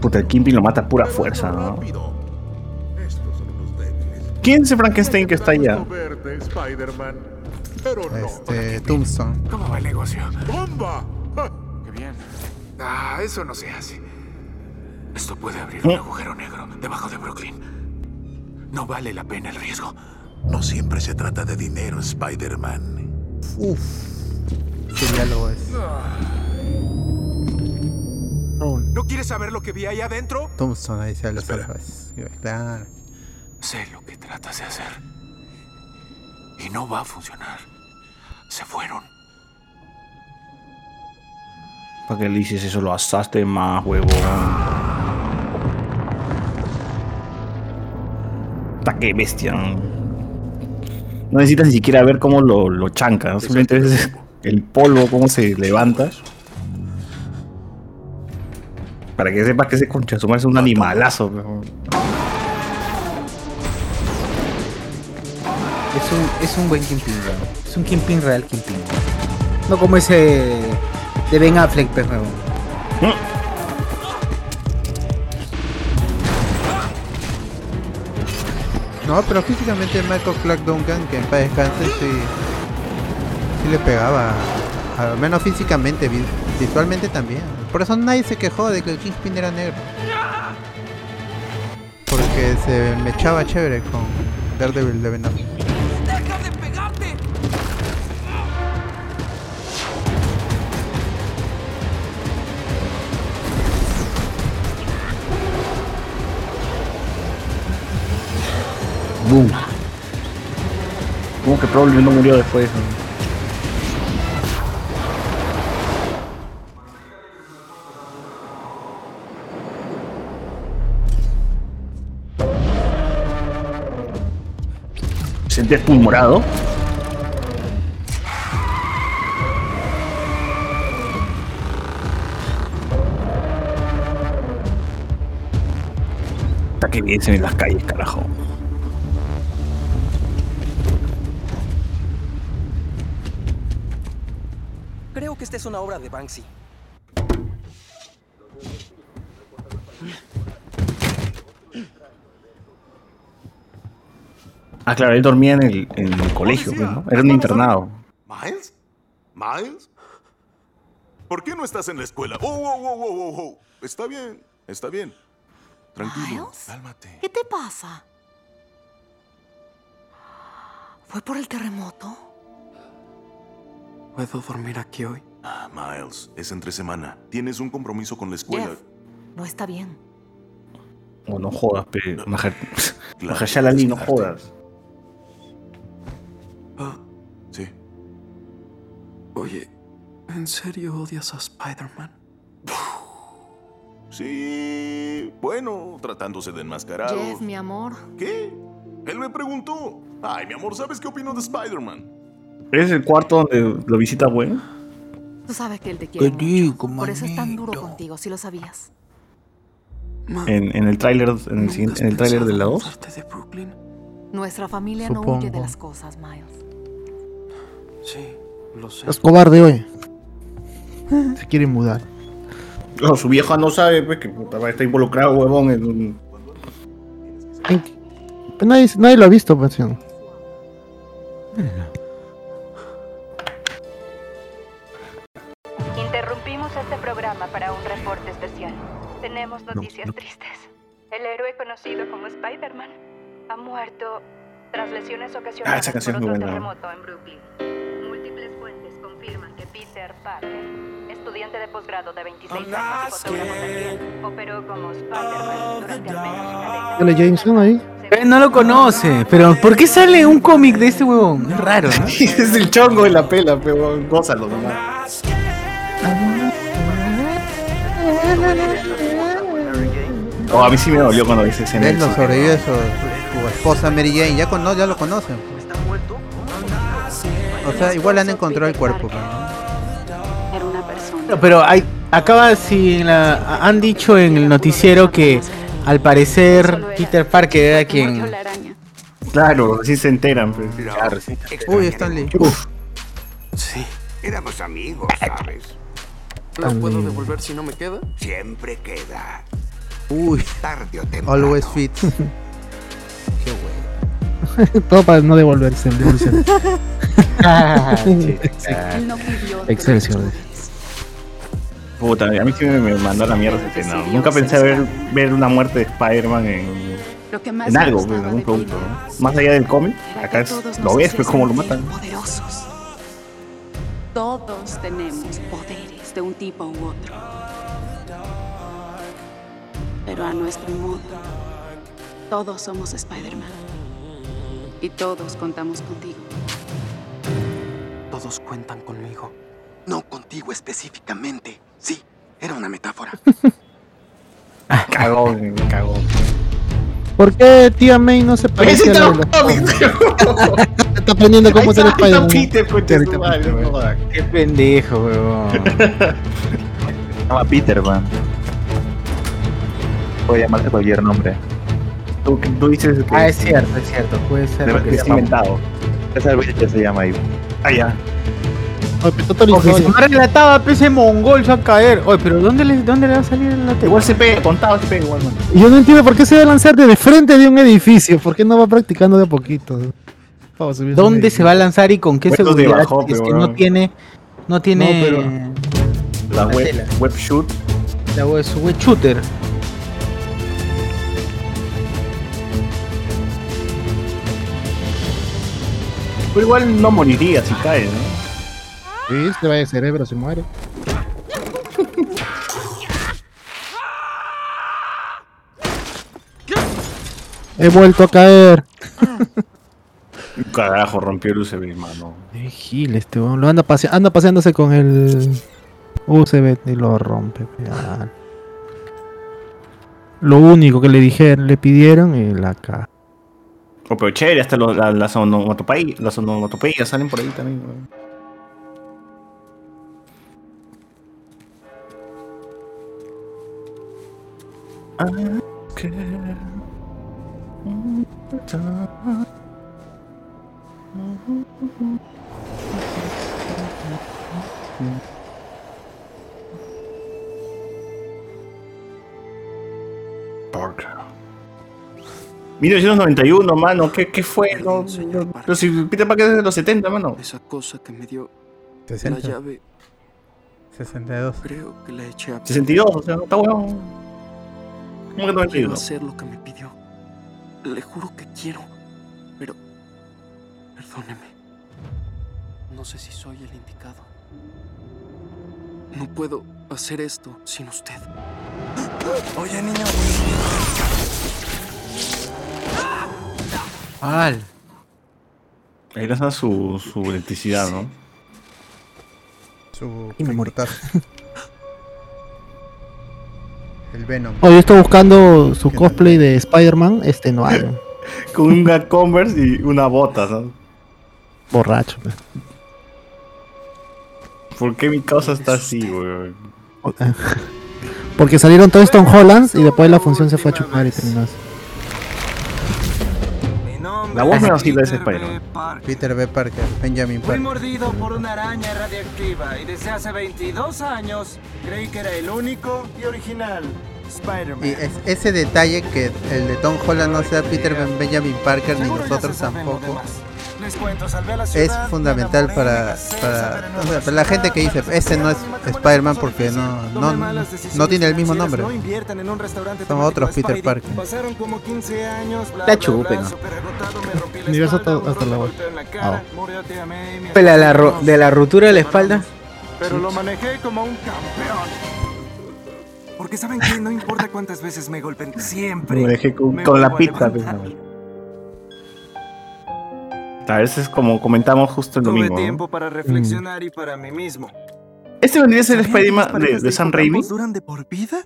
Puta, el Kimping lo mata a pura fuerza, ¿no? ¿Quién es Frankenstein que está allá? Pero no. Este, Tombstone. ¿Cómo va el negocio? ¡Bomba! ¡Ja! Qué bien. Ah, eso no se hace. Esto puede abrir un agujero negro debajo de Brooklyn. No vale la pena el riesgo. No siempre se trata de dinero, Spider-Man. Uf. Qué diálogo es. ¿No quieres saber lo que vi ahí adentro? Tombstone ahí se los. Claro. Sé lo que tratas de hacer. Y no va a funcionar. Se fueron. ¿Para qué le dices eso? Lo asaste más, huevón. Puta, qué bestia. No necesitas ni siquiera ver cómo lo, lo chanca. ¿no? Simplemente ves el polvo, cómo se levanta. Para que sepas que ese concha es un animalazo. weón. Es un, es un buen Kingpin, weón. Es un Kingpin real Kingpin. No como ese de Ben Affleck, weón. No, pero físicamente Michael Clark Duncan, que en paz descanse, sí, sí le pegaba. Al menos físicamente, vi- visualmente también. Por eso nadie se quejó de que el Kingpin era negro. Porque se me echaba chévere con Daredevil de Ben Boom. ¿Cómo que Problem no murió después? no? ¿Se Deadpool morado? Está que bien se ven las calles, carajo. es una obra de Banksy. Ah, claro, él dormía en el, colegio, pues, ¿no? Era un internado. ¿Miles? ¿Miles? ¿Por qué no estás en la escuela? ¡Oh, oh, oh, oh, oh! oh. Está bien, está bien. Tranquilo, ¿Miles? cálmate. ¿Qué te pasa? ¿Fue por el terremoto? ¿Puedo dormir aquí hoy? Ah, Miles, es entre semana. Tienes un compromiso con la escuela. Jeff, no está bien. No jodas, pero. Mahershala Ali, no jodas. Ah, Sí. oye, ¿en serio odias a Spider-Man? Sí, bueno, tratándose de enmascarado. Jeff, mi amor. ¿Qué? Él me preguntó. Ay, mi amor, ¿sabes qué opino de Spider-Man? ¿Es el cuarto donde lo visita Gwen? Tú sabes que él te quiere Qué rico, mucho. Por eso es tan duro contigo, si lo sabías. En, en el tráiler en el, en el tráiler de la 2. Nuestra familia no huye de Supongo. las cosas, Miles. Sí, lo sé. Es cobarde hoy. Se quiere mudar. No, su vieja no sabe pues, que puta, está involucrado, huevón, en un... Pues nadie, nadie lo ha visto, pues. Tenemos noticias tristes. El héroe conocido como Spider-Man ha muerto tras lesiones ocasionadas Ah, esa canción por es otro muy buena. terremoto en Brooklyn. Múltiples fuentes confirman que Peter Parker, estudiante de posgrado de 26 años y fotógrafo también, operó como Spider-Man durante al menos una década. Sale Jameson ahí. Eh, no lo conoce, pero ¿por qué sale un cómic de este huevón? Es raro, ¿no? es el chongo de la pela, pero gózalo nomás. Oh, a mí sí me dolió cuando dice ese Él no sobrevive su, su esposa Mary Jane. Ya, con, no, ya lo conocen. O sea, igual han encontrado el cuerpo. pero- Era una persona. Pero hay, acaba si la, han dicho en el noticiero que al parecer Peter Parker era quien Claro, sí se enteran. Pues. Claro, sí. Uy, Stanley. Sí. Éramos amigos, ¿sabes? ¿Lo puedo devolver si no me queda? Siempre queda. Uy. Tarde o temprano. Always fit. Todo para no devolverse el no pidió Excelsior. Puta, a mí sí me, me mandó la mierda ese escena. Nunca pensé ver, ver una muerte de Spider-Man en, Lo que más en me algo, en algún de producto. ¿no? Más allá del cómic, acá es- lo ves, pues cómo lo matan. Poderosos. Todos tenemos poderes de un tipo u otro. Pero a nuestro modo. Todos somos Spider-Man. Y todos contamos contigo. Todos cuentan conmigo. No contigo específicamente. Sí, era una metáfora. Cagón, cagón. ¿Por qué tía May no se parece a la de los Está aprendiendo cómo ser Spider-Man. Qué pendejo, huevón. Se llama Peter Pan. Puede llamarse cualquier nombre. Tú, tú dices que. Ah, es cierto, es cierto. Puede ser Debe lo que se es llama. inventado. César Villa se llama ahí. Ah, ya. Oye, pero la Porque si historia. no relataba PC mongol se va a caer. Oye, pero ¿dónde le, dónde le va a salir la tele? Igual se pega, contado se pega igual, Yo no entiendo por qué se va a lanzar de frente de un edificio. ¿Por qué no va practicando de a poquito? Vamos a subir ese ¿Dónde se va a lanzar y con qué de seguridad? es pero que no tiene. No tiene. La La web, web shoot. La web, web shooter. Pero igual no moriría si cae, ¿no? Sí, se va de cerebro, se muere. He vuelto a caer. Carajo, rompió el USB, mano. Eh, Gil, este weón. Lo anda, pasea- anda paseándose con el USB y lo rompe. pe. Lo único que le dijeron, le pidieron y la ca. Oh, pero chévere, hasta los- la- las onomatopeyas, las onomatopeyas salen por ahí también. ¿no? Parker. 1991, mano, ¿qué, qué fue? No, no, pero si Peter Parker es de los 70, mano. Esa cosa que me dio 60. la llave, 62. creo que la eché a 62, o sea, está bueno. ¿Cómo que Quiero 91? hacer lo que me pidió. Le juro que quiero. Pero. Perdóneme. No sé si soy el indicado. No puedo hacer esto sin usted. Oye, niño. ¡Al! Ahí está su, su electricidad, ¿no? Su Y. El Venom. Oh, yo estoy buscando su cosplay de Spider-Man, este no hay. Con una Converse y una bota, ¿no? Borracho. pues. ¿Por qué mi causa está así, weón? Porque salieron todos Tom Hollands y después la función se fue a chupar y terminó así. La voz me vacila ese Spider-Man. Peter B. Parker, Benjamin Fui Parker. mordido por una araña radiactiva y desde hace 22 años creí que era el único y original Spider-Man. Y es- ese detalle que el de Tom Holland no sea Peter Ben- Benjamin Parker ni nosotros tampoco Les cuento, salvé a la es fundamental para, para, o sea, para la gente que dice ese no es Spider-Man porque no, no, no tiene el mismo nombre. No inviertan en un restaurante Son otros Peter. Parker. Pasaron como 15 años, bla, La chupen, Universo espalda, hasta- hasta la Pela, la esposa, ro- de la rotura de la espalda. Pero lo manejé como un campeón. Porque saben que no importa cuántas veces me golpeen, siempre. Me dejé con, me con la pizza. A veces, como comentamos justo el Tuve domingo. ¿no? tiempo para reflexionar y para mí mismo. ¿Este vendría a ser el ¿Sabían que las Spider-Man de, de Sam Raimi? duran de por vida?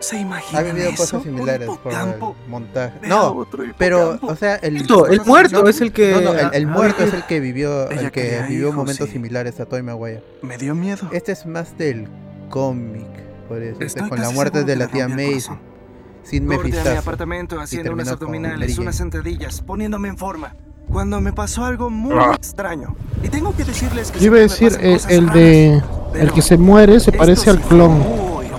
¿Se Ha imaginan vivido eso? cosas similares por el montaje. No, pero, o sea, el, Esto, el muerto no, es el que- No, no, el, el ah, muerto ah, es el que vivió, el que vivió hijos, momentos sí. similares a Tobey Maguire. Me dio miedo. Este es más del cómic, por eso, Estoy con la muerte de la tía corazón. sin Corté a mi apartamento haciendo unas terminó con Mary abdominales, unas sentadillas, poniéndome en forma. Cuando me pasó algo muy Ah. extraño. Y tengo que decirles que Yo iba a decir, eh, el de. raras, El que se muere se parece al clon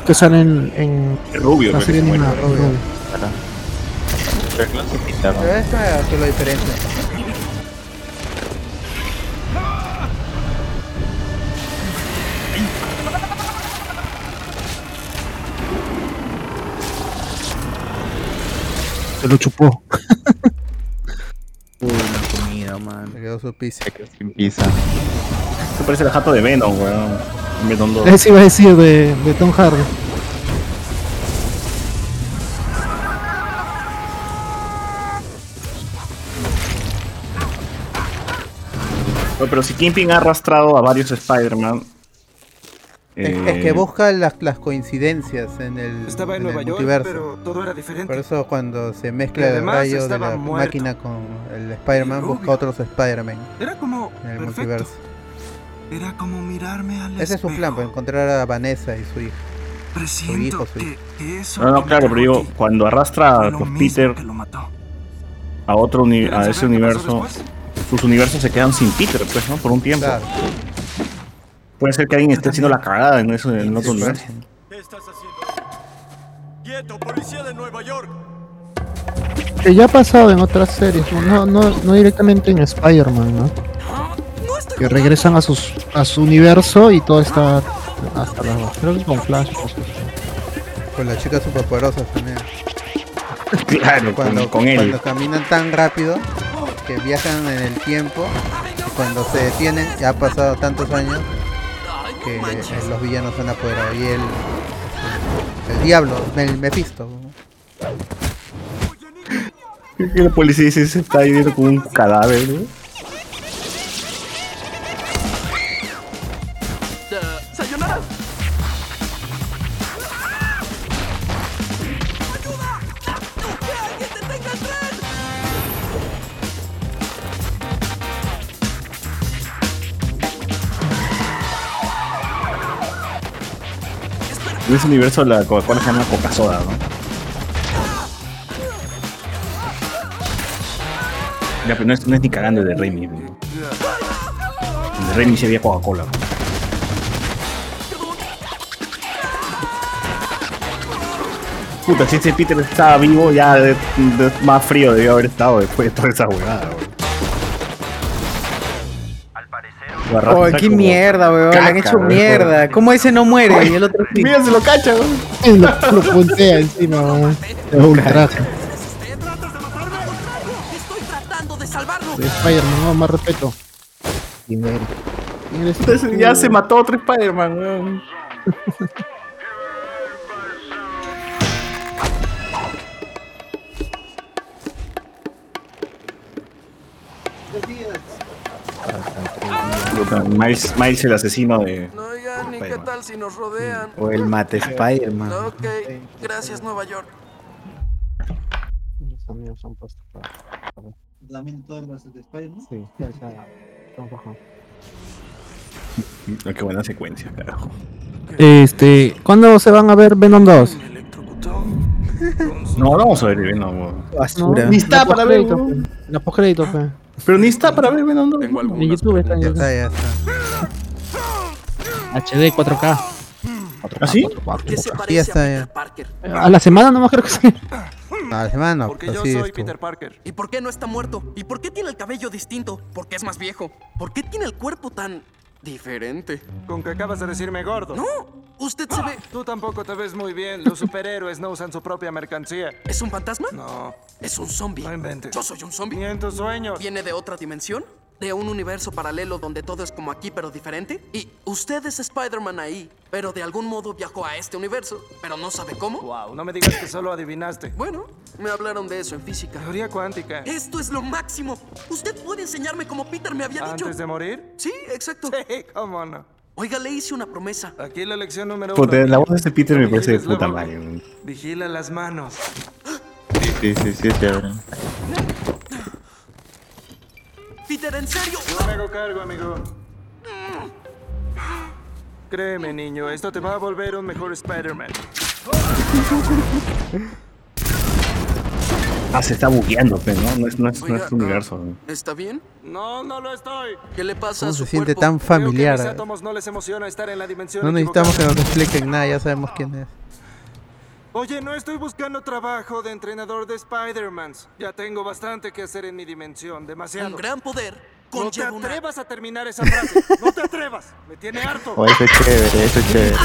que sale en. en El rubio, la serie que se muere. animada. Rubio. Pero esta que lo diferencia. Se lo chupó. Uy, la comida, man. Se quedó su pizza. Sin pizza. Se parece el jato de Venom, weón. Venom 2. Eso iba a decir de, de Tom Hardy. No, pero si Kingpin ha arrastrado a varios Spider-Man. Es, eh, es que busca las, las coincidencias en el, Estaba en en Nueva el York, multiverso. pero todo era diferente. Por eso cuando se mezcla el rayo de la muerto. máquina con el Spider-Man, busca otros Spider-Man Era como en el perfecto. multiverso. Era como mirarme al Ese es su plan, pues, encontrar a Vanessa y su hija. Su hijo, su que, hija. que eso No, no, claro, pero digo, cuando arrastra a Peter que lo mató. a otro uni- ¿Quieren a ese universo, sus universos se quedan sin Peter, pues, ¿no? Por un tiempo. Claro. Puede ser que alguien esté haciendo la cagada en, eso, en otro universo. ¿Qué estás haciendo? ¡Quieto, policía de Nueva York! Que ya ha pasado en otras series, no, no, no directamente en Spider-Man, ¿no? Que regresan a sus a su universo y todo está hasta la Creo que con Flash. Con las chicas superpoderosas también. Claro, con, Cuando, con él. cuando caminan tan rápido que viajan en el tiempo, y cuando se detienen, ya ha pasado tantos años que eh, los villanos se han apoderado. Y el, el diablo, el Mephisto. La policía dice se está viviendo con un cadáver, ¿no? En ese universo la Coca-Cola se llama Coca-Soda, ¿no? Ya, pero no es, no es ni cagando el de Remy. El de Remy sí había Coca-Cola. Puta, si ese Peter estaba vivo, ya más frío debió haber estado después de toda esa huevada, weón. Oh, qué como mierda, weón. Le han hecho weón. mierda. ¿Cómo ese no muere y el otro sí? Mira, se lo cacha, weón. Lo, lo puntea encima, weón. Es ultraje. Spider-Man, no, más respeto. Dinero. Entonces ya se mató otro Spider-Man, weón. Miles, Miles el asesino de. Oigan, ¿y qué tal si nos rodean? O el mate Spider-Man. Ok, gracias Nueva York. Los amigos son puestos para. ¿También todas las de Spider-Man? Sí, ya está. Bajos. Ah, Qué buena secuencia, carajo. Este, ¿cuándo se van a ver Venom 2? No, vamos a ver Venom, weón. Basura. Ni está para ver, postcrédito, weón. pe. La postcrédito, pe. Pero ni está para ver Venom 2. En YouTube está en Ya está, ya está. HD 4K. ¿Ah, sí? ¿Qué se Sí, ya parece está, a ya. Peter Parker? A la semana nomás creo que sí. A la semana no, Porque yo soy. Peter Parker. ¿Y por qué no está muerto? ¿Y por qué tiene el cabello distinto? ¿Por qué es más viejo? ¿Por qué tiene el cuerpo tan diferente? Con que acabas de decirme gordo. No, usted se ve. Tú tampoco te ves muy bien. Los superhéroes no usan su propia mercancía. ¿Es un fantasma? No. Es un zombie. No inventes. Yo soy un zombie. Ni en tus sueños. ¿Viene de otra dimensión? ¿De un universo paralelo donde todo es como aquí pero diferente? Y usted es Spider-Man ahí, pero de algún modo viajó a este universo, pero no sabe cómo. Wow, no me digas que solo adivinaste. Bueno, me hablaron de eso en física. Teoría cuántica. Esto es lo máximo. ¿Usted puede enseñarme como Peter me había dicho? ¿Antes de morir? Sí, exacto. Sí, cómo no. Oiga, le hice una promesa. Aquí la lección número uno. Puta, la voz de este Peter me parece de puta madre. Vigila las manos. Sí, sí, sí, sí, chévere. Peter, ¿en serio? Yo me hago cargo, amigo. Créeme, niño, esto te va a volver un mejor Spider-Man. Ah, se está bugueando, pero no, no es, no es, no es Oiga, tu universo. weón. ¿Está bien? No, no lo estoy. ¿Qué le pasa ¿Cómo a su se siente cuerpo? tan Creo que familiar? mis átomos no les emociona estar en la dimensión No necesitamos que nos expliquen nada, ya sabemos quién es. Oye, no estoy buscando trabajo de entrenador de Spider-Mans. Ya tengo bastante que hacer en mi dimensión, demasiado. Un gran poder No te conlleva una... atrevas a terminar esa frase. No te atrevas. Me tiene harto. Oh, eso es chévere, eso es chévere.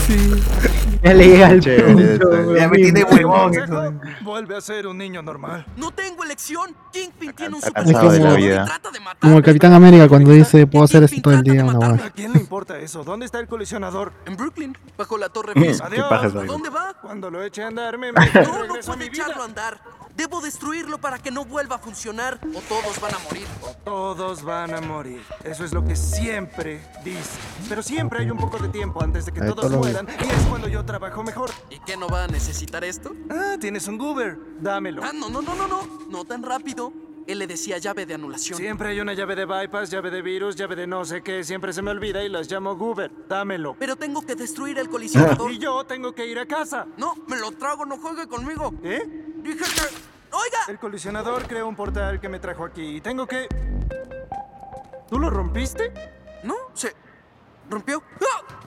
Ya le llega al Chévere, punto. Ya me tiene huevón. Vuelve a ser un niño normal. No tengo elección. Kingpin tiene un super cansado de la como- vida. trata de. Como el Capitán América cuando dice puedo hacer esto todo el día, una ¿A quién le importa eso? ¿Dónde está el colisionador? En Brooklyn, bajo la torre ¿Qué Fisk. Adiós. paja ¿A esa dónde va? Cuando lo eche a andar, me No, no vida. echarlo a andar. Debo destruirlo para que no vuelva a funcionar o todos van a morir. Todos van a morir. Eso es lo que siempre dice. Pero siempre hay un poco de tiempo antes de que todos mueran y es cuando yo trabajo mejor. ¿Y qué no va a necesitar esto? Ah, tienes un goober. Dámelo. Ah, no, no, no, no, no. No tan rápido. Él le decía llave de anulación. Siempre hay una llave de bypass, llave de virus, llave de no sé qué. Siempre se me olvida y las llamo goober. Dámelo. Pero tengo que destruir el colisionador. Y yo tengo que ir a casa. No, me lo trago, no juegue conmigo. ¿Eh? Dije que... ¡Oiga! El colisionador creó un portal que me trajo aquí y tengo que... ¿Tú lo rompiste? No, se rompió. ¡Ah!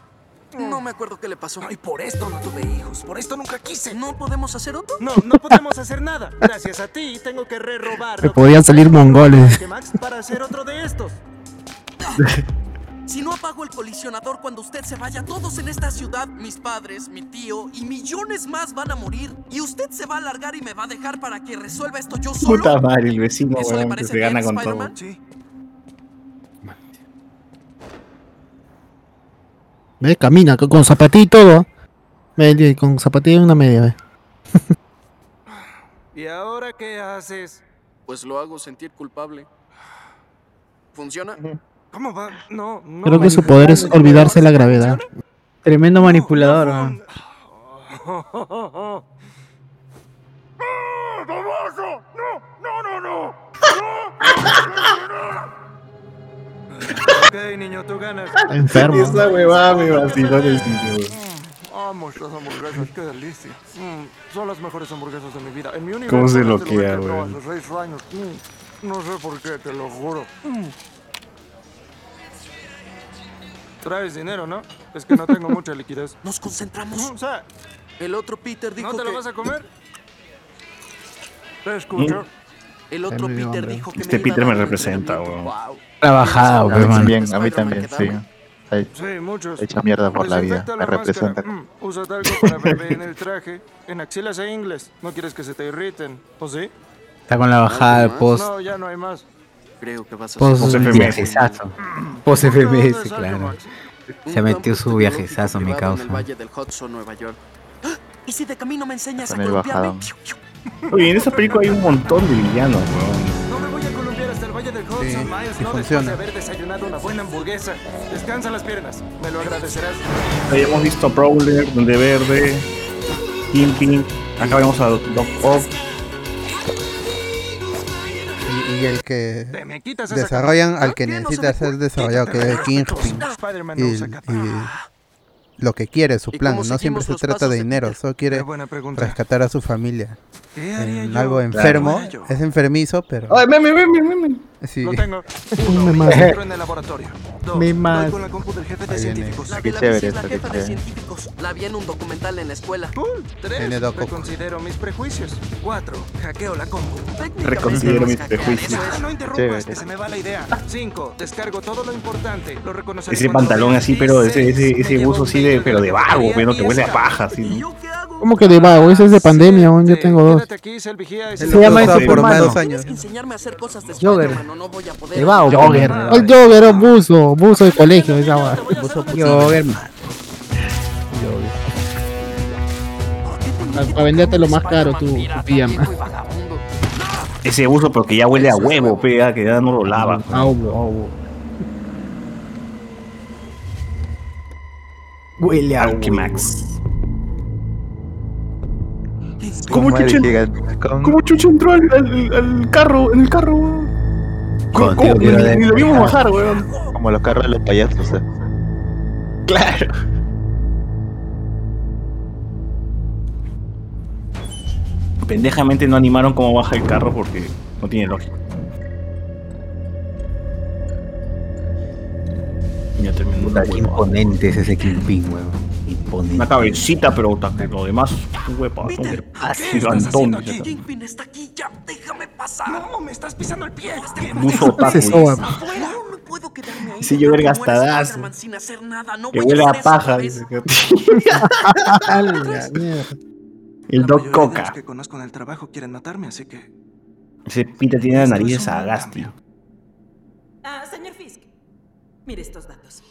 No me acuerdo qué le pasó. Ay, por esto no tuve hijos. Por esto nunca quise. ¿No podemos hacer otro? No, no podemos hacer nada. Gracias a ti tengo que re-robar. Me podían salir mongoles. Que Max para hacer otro de estos. Si no apago el colisionador cuando usted se vaya, todos en esta ciudad, mis padres, mi tío y millones más van a morir. Y usted se va a largar y me va a dejar para que resuelva esto yo solo. Puta madre, el vecino, ¿Eso le weón, que parece se gana bien, con todo. Sí. Ve, camina con, zapatilla y todo. Ve, con zapatilla y una media, ve. ¿Y ahora qué haces? Pues lo hago sentir culpable. ¿Funciona? ¿Cómo va? No, no. Creo que su poder es olvidarse la gravedad. Tremendo manipulador, weón. ok, niño, tú ganas. Está enfermo. Esa huevada me vaciló en el sitio, weón. Amo estas hamburguesas, qué delicia. Mm, son las mejores hamburguesas de mi vida. En mi universo ¿Cómo se desde bloquea, 99 a güey? Mm, no sé por qué, te lo juro. Mm. Traes dinero, ¿no? Es que no tengo mucha liquidez. Nos concentramos. O sea, El otro Peter dijo ¿no te que... lo vas a comer? Te escucho. El otro Peter hombre. dijo que Este me Peter a me representa, weón. Trabajado, A pues, mí también, a mí también, sí. He Sí, muchos. hecho mierda por la vida, me la representa. Mm, usa talco para bebé en el traje, en axilas e ingles. No quieres que se te irriten, ¿o sí? Está con la bajada de post. No, ya no hay más. Creo que vas a viajezazo. Post FMS, claro. Se metió su viajezazo, mi causa. el Valle del Hudson, Nueva York. ¡Ah! ¿Y si de camino me enseñas a Con el columpiarme? bajadón. Oye, en esa película hay un montón de villanos, weón. No me voy a columpiar hasta el Valle del Hudson, Sí, Miles, sí no después funciona. de haber desayunado una buena hamburguesa. Descansa las piernas, me lo agradecerás. Ahí hemos visto a Prowler, Duende Verde, Kingpin. Acá vemos a Doc Ock. Y, y el que desarrollan al que necesita ser desarrollado, que es Kingpin. Spider-Man Y, y lo que quiere, su ¿Y plan. No siempre se trata de dinero, solo quiere rescatar a su familia. Algo enfermo, es enfermizo, pero. Ay, meme, meme, meme. Sí. Lo tengo. Uno, en el laboratorio. Dos, Me más. con la compu del jefe de científicos. La Qué de la chévere la jefa de científicos. La vi en un documental en la escuela. Cool. Tres, reconsidero mis prejuicios. Cuatro, hackeo la compu. Reconsidero mis hackear, prejuicios. eso es. No interrumpas, Chévere. que se me va la idea. Cinco, descargo todo lo importante. Lo reconoceré Ese pantalón así, pero ese, ese, ese buzo así de, pero de vago, pero que huele a paja. ¿Cómo que de vago? Ese es de pandemia, aún yo tengo dos. Se llama ese por más dos años. Jogger. De vago. Jogger. El Jogger es buzo, buzo de colegio, esa va. Jogger, man. Para venderte lo más caro tu, tu pijama. Ese buzo, pero que ya huele a huevo, pega, que ya no lo lava. Ah, hubo, ah. Huele a Alquimax. ¿Cómo ¿Cómo chucha, chucha? ¿Cómo chucha entró al, al, al carro, en el carro, weón? ¿Cómo, cómo? Ni, de- ni lo vimos bajar, weón. Como los carros de los payasos, ¿eh? Claro. Pendejamente no animaron cómo baja el carro porque no tiene lógica. Ya terminó qué imponente es ese Kingpin, weón. Imponente. Una cabecita, pero lo demás, un huepa. Peter, ¿qué estás Gigantón. haciendo aquí? Kingpin está aquí, ya, déjame pasar. No, me estás pisando el pie. Soba. Afuera, no puedo quedarme ahí. Como eres gastadazo. Sin hacer nada. No Que huele a a paja. A. El Doc los Coca. que conozco en el trabajo quieren matarme, así que... Ese pita tiene la nariz un Sagasti. Ah, señor Fisk. Mire estos datos.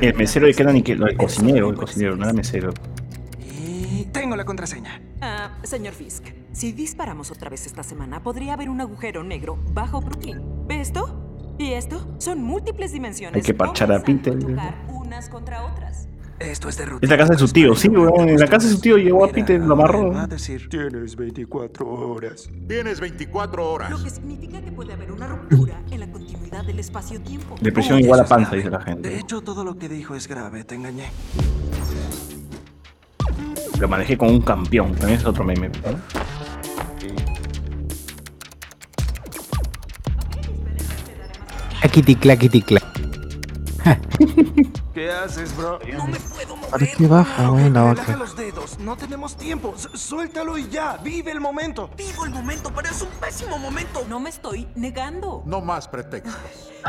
El mesero de Kenan y que no, el cocinero, el cocinero, no era mesero. Tengo la contraseña. Ah, señor Fisk, si disparamos otra vez esta semana, podría haber un agujero negro bajo Brooklyn. ¿Ve esto? ¿Y esto? Son múltiples dimensiones. Hay que parchar a Peter. unas contra otras. Esto es de rutina. Es la casa de su tío, sí, weón. En la casa de su tío llevó a Peter, lo Va a amarró. decir, tienes 24 horas. Tienes 24 horas. Lo que significa que puede haber una ruptura en la continuidad del espacio-tiempo. Depresión Uy, igual a panza, dice la De gente. hecho, todo lo que dijo es grave, te engañé. Lo manejé como un campeón. También es otro meme. ¿no? Claquiti, claquiti, clac. ¿Qué haces, bro? No me puedo mover. ¿Para qué baja, güey, la otra? los dedos. No tenemos tiempo. S- suéltalo y ya. Vive el momento. Vivo el momento, pero es un pésimo momento. No me estoy negando. No más pretextos.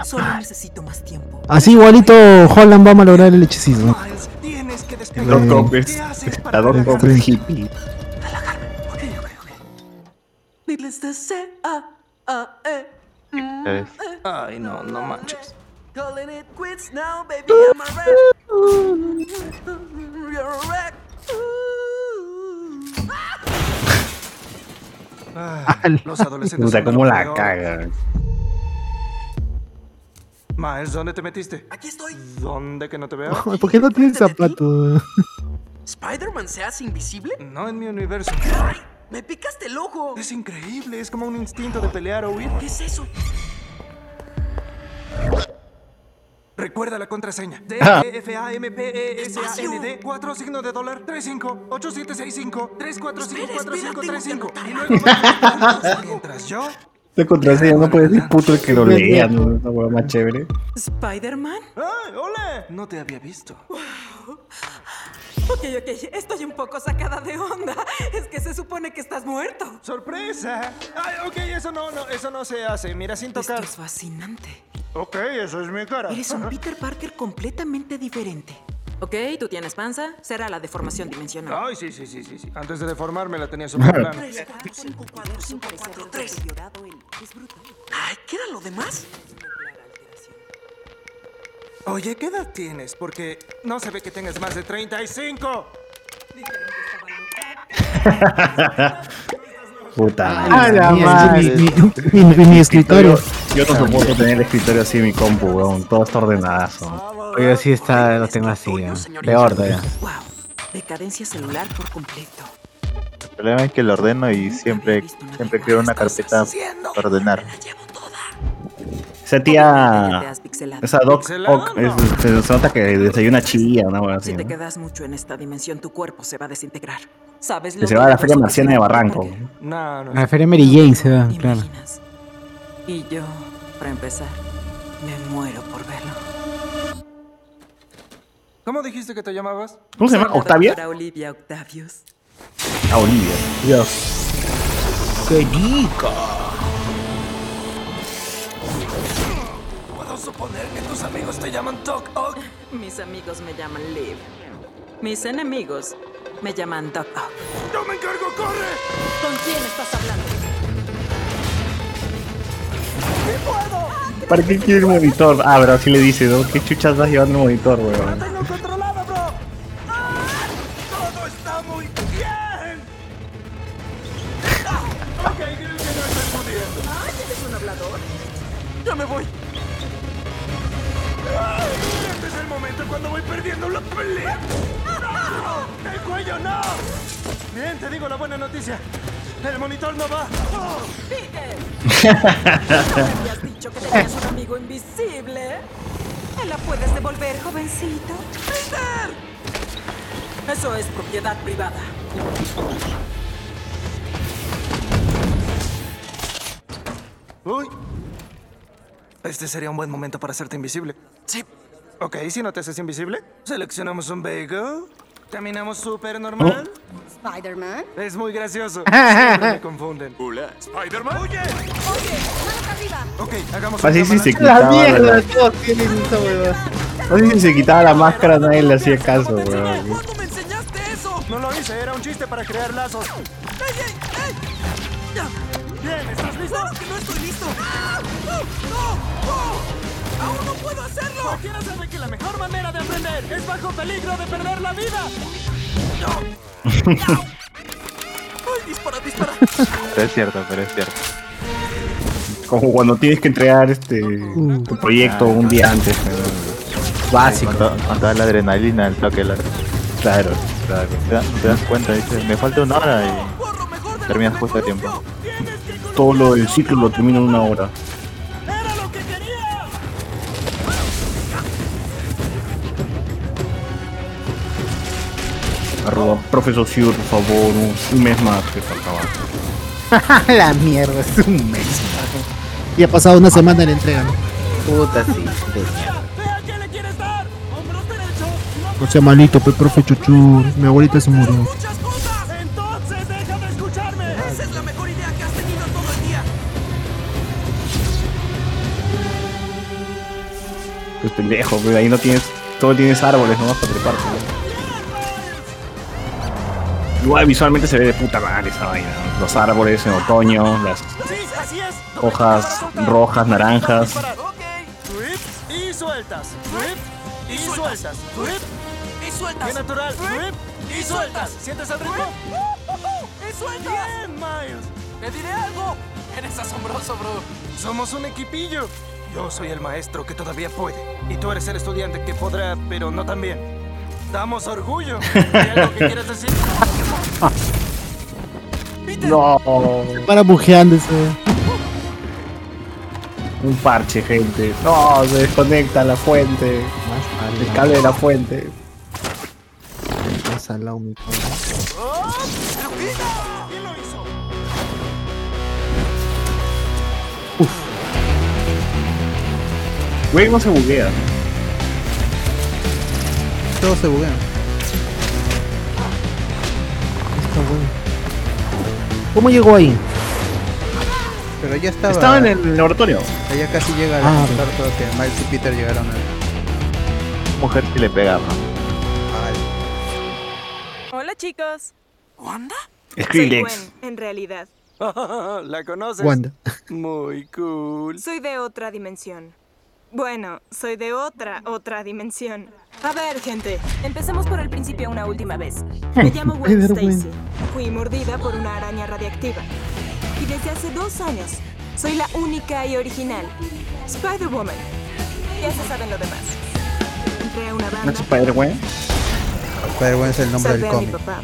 Solo necesito más tiempo. Así igualito Holland va a malograr el hechicismo. Miles, tienes que despegar. Ock es. ¿Qué haces para La Doc Ock relajar? es hippie. Ok, ok, ok. Needless to say, ah, ah, eh. mm, eh. Ay, no, no manches. Calling it quits now, baby. I'm a wreck. You're a wreck. Ah, los adolescentes. Puta, cómo la caga. Miles, ¿dónde te metiste? Aquí estoy. ¿Dónde que no te veo? ¿Por qué no tienes zapatos? ¿Spider-Man se hace invisible? No en mi universo. ¡Ay! ¡Me picaste el ojo! Es increíble, es como un instinto de pelear o huir. ¿Qué es eso? Recuerda la contraseña. D Ah. E F A M P E S A N D 4 signo de dólar 35 8765 34545535 y luego. Mientras yo De contraseña no puedes decir puto el que lo lea, ¿no? Una hueá más chévere. ¿Spider-Man? ¡Ay, ole! No te había visto. Ok, ok, estoy un poco sacada de onda. Es que se supone que estás muerto. ¡Sorpresa! Ay, ok, eso no, no, eso no se hace. Mira, sin tocar. Esto es fascinante. Ok, eso es mi cara. Eres un Peter Parker completamente diferente. Ok, tú tienes panza, será la deformación dimensional. Ay, sí, sí, sí, sí, sí. Antes de deformarme la tenía súper plana. Ay, ¿qué era lo demás? Oye, ¿qué edad tienes? Porque no se ve que tengas más de 35. Puta. Ah, la madre. madre. Mi, mi- mi- mi escritorio. Yo no soporto tener el escritorio así en mi compu, weón. Todo está ordenadazo. Yo sí está, lo tengo así, ¿eh? peor todavía. Decadencia celular por completo. El problema es que lo ordeno y siempre, siempre creo una carpeta para ordenar. Esa tía. Esa Doc Ock, es- se, se nota que desayuna chilla, una así. Si te ¿no? quedas mucho en esta dimensión, tu cuerpo se va a desintegrar. ¿Sabes Que lo se va a la feria marciana de Barranco. No, no. A la feria Mary Jane se va, claro. Y yo, para empezar, me muero por verlo. ¿Cómo dijiste que te llamabas? ¿Cómo se llama? ¿Octavia? Olivia Octavius. A Olivia. Dios. ¡Qué rico! Suponer que tus amigos te llaman Doc Ock. Mis amigos me llaman Liv. Mis enemigos me llaman Doc Ock. ¡Yo me encargo, corre! ¿Con quién estás hablando? ¿Para qué quiere el monitor? Ah, pero así le dice, ¿no? ¿Qué chuchas estás llevando el monitor, weón? Perdiendo la pelea. ¡No! ¡El cuello no! Bien, te digo la buena noticia. El monitor no va. ¡Oh! habías dicho que tenías un amigo invisible? ¿Me la puedes devolver, jovencito? ¡Peter! Eso es propiedad privada. Uy. Este sería un buen momento para hacerte invisible. Sí. Ok, si no te haces invisible, seleccionamos un bagel. Caminamos súper normal. ¿Spider-Man? Es muy gracioso. Siempre me confunden. Hola, ¿Spider-Man? ¡Oye! ¡Manos arriba! Ok, hagamos Así sí se quitaba. la- todos tienen esa huevada. Así si se quitaba la máscara, nadie le hacía caso, weón. ¿Cuándo me enseñaste eso? No lo hice, era un chiste para crear lazos. ¡Ey, ey, ey! Ya. Bien, ¿estás listo? ¡Claro que no estoy listo! ¡Ah! ¡No! ¡No! ¡No! ¡Aún no puedo hacerlo! Cualquiera sabe que la mejor manera de aprender es bajo peligro de perder la vida. ¡Ay, dispara, dispara! Pero es cierto, pero es cierto. Como cuando tienes que entregar este tu proyecto un día antes. Básico. Con, to- con toda la adrenalina del toque. La... Claro, claro. Te, da- te das cuenta, dices, me falta una hora y terminas justo a tiempo. Todo lo del ciclo lo termino en una hora. Arroba, profesor Sure, por favor, un, un mes más que faltaba. la mierda, es un mes. Y ha pasado una semana de la entrega, ¿no? Puta, sí. No sea malito, pe profe chuchur. Mi abuelita se murió. Esa es la mejor idea que has tenido en todo el día. Pues pendejo, pero ahí no tienes, todo tienes árboles nomás para treparte. Igual visualmente se ve de puta madre esa vaina. Los árboles en otoño, las hojas rojas, naranjas. Y sueltas. Y sueltas. Y sueltas. Bien natural. Y sueltas. ¿Sientes el ritmo? ¡Y sueltas! Bien, Miles. ¡Te diré algo! Eres asombroso, bro. Somos un equipillo. Yo soy el maestro que todavía puede. Y tú eres el estudiante que podrá, pero no tan bien. Damos orgullo. ¿Hay algo que quieras decir? No, Para bujeándose. un parche, gente. No, se desconecta la fuente. El cable de la fuente. Más salado mi padre. ¡Oh! ¿Pero qué? ¿Quién lo hizo? Güey, no se buguea. Todo se buguea. ¿Cómo llegó ahí? Pero ya estaba. Estaba en el laboratorio. Ya casi llega a Ah, todo que Miles y Peter llegaron a. Mujer que le pegaba. Hola, chicos. ¿Wanda? Skrillex. Soy Gwen, en realidad. ¿La conoces? Wanda. Muy cool. Soy de otra dimensión. Bueno, soy de otra, otra dimensión. A ver, gente, empecemos por el principio una última vez. Me llamo Gwen. Stacy. Fui mordida por una araña radiactiva. Y desde hace dos años, soy la única y original Spider-Woman. Ya se saben lo demás. Entré a una ¿No banda. es Spider-Man? Spider-Man es el nombre del cómic. papá.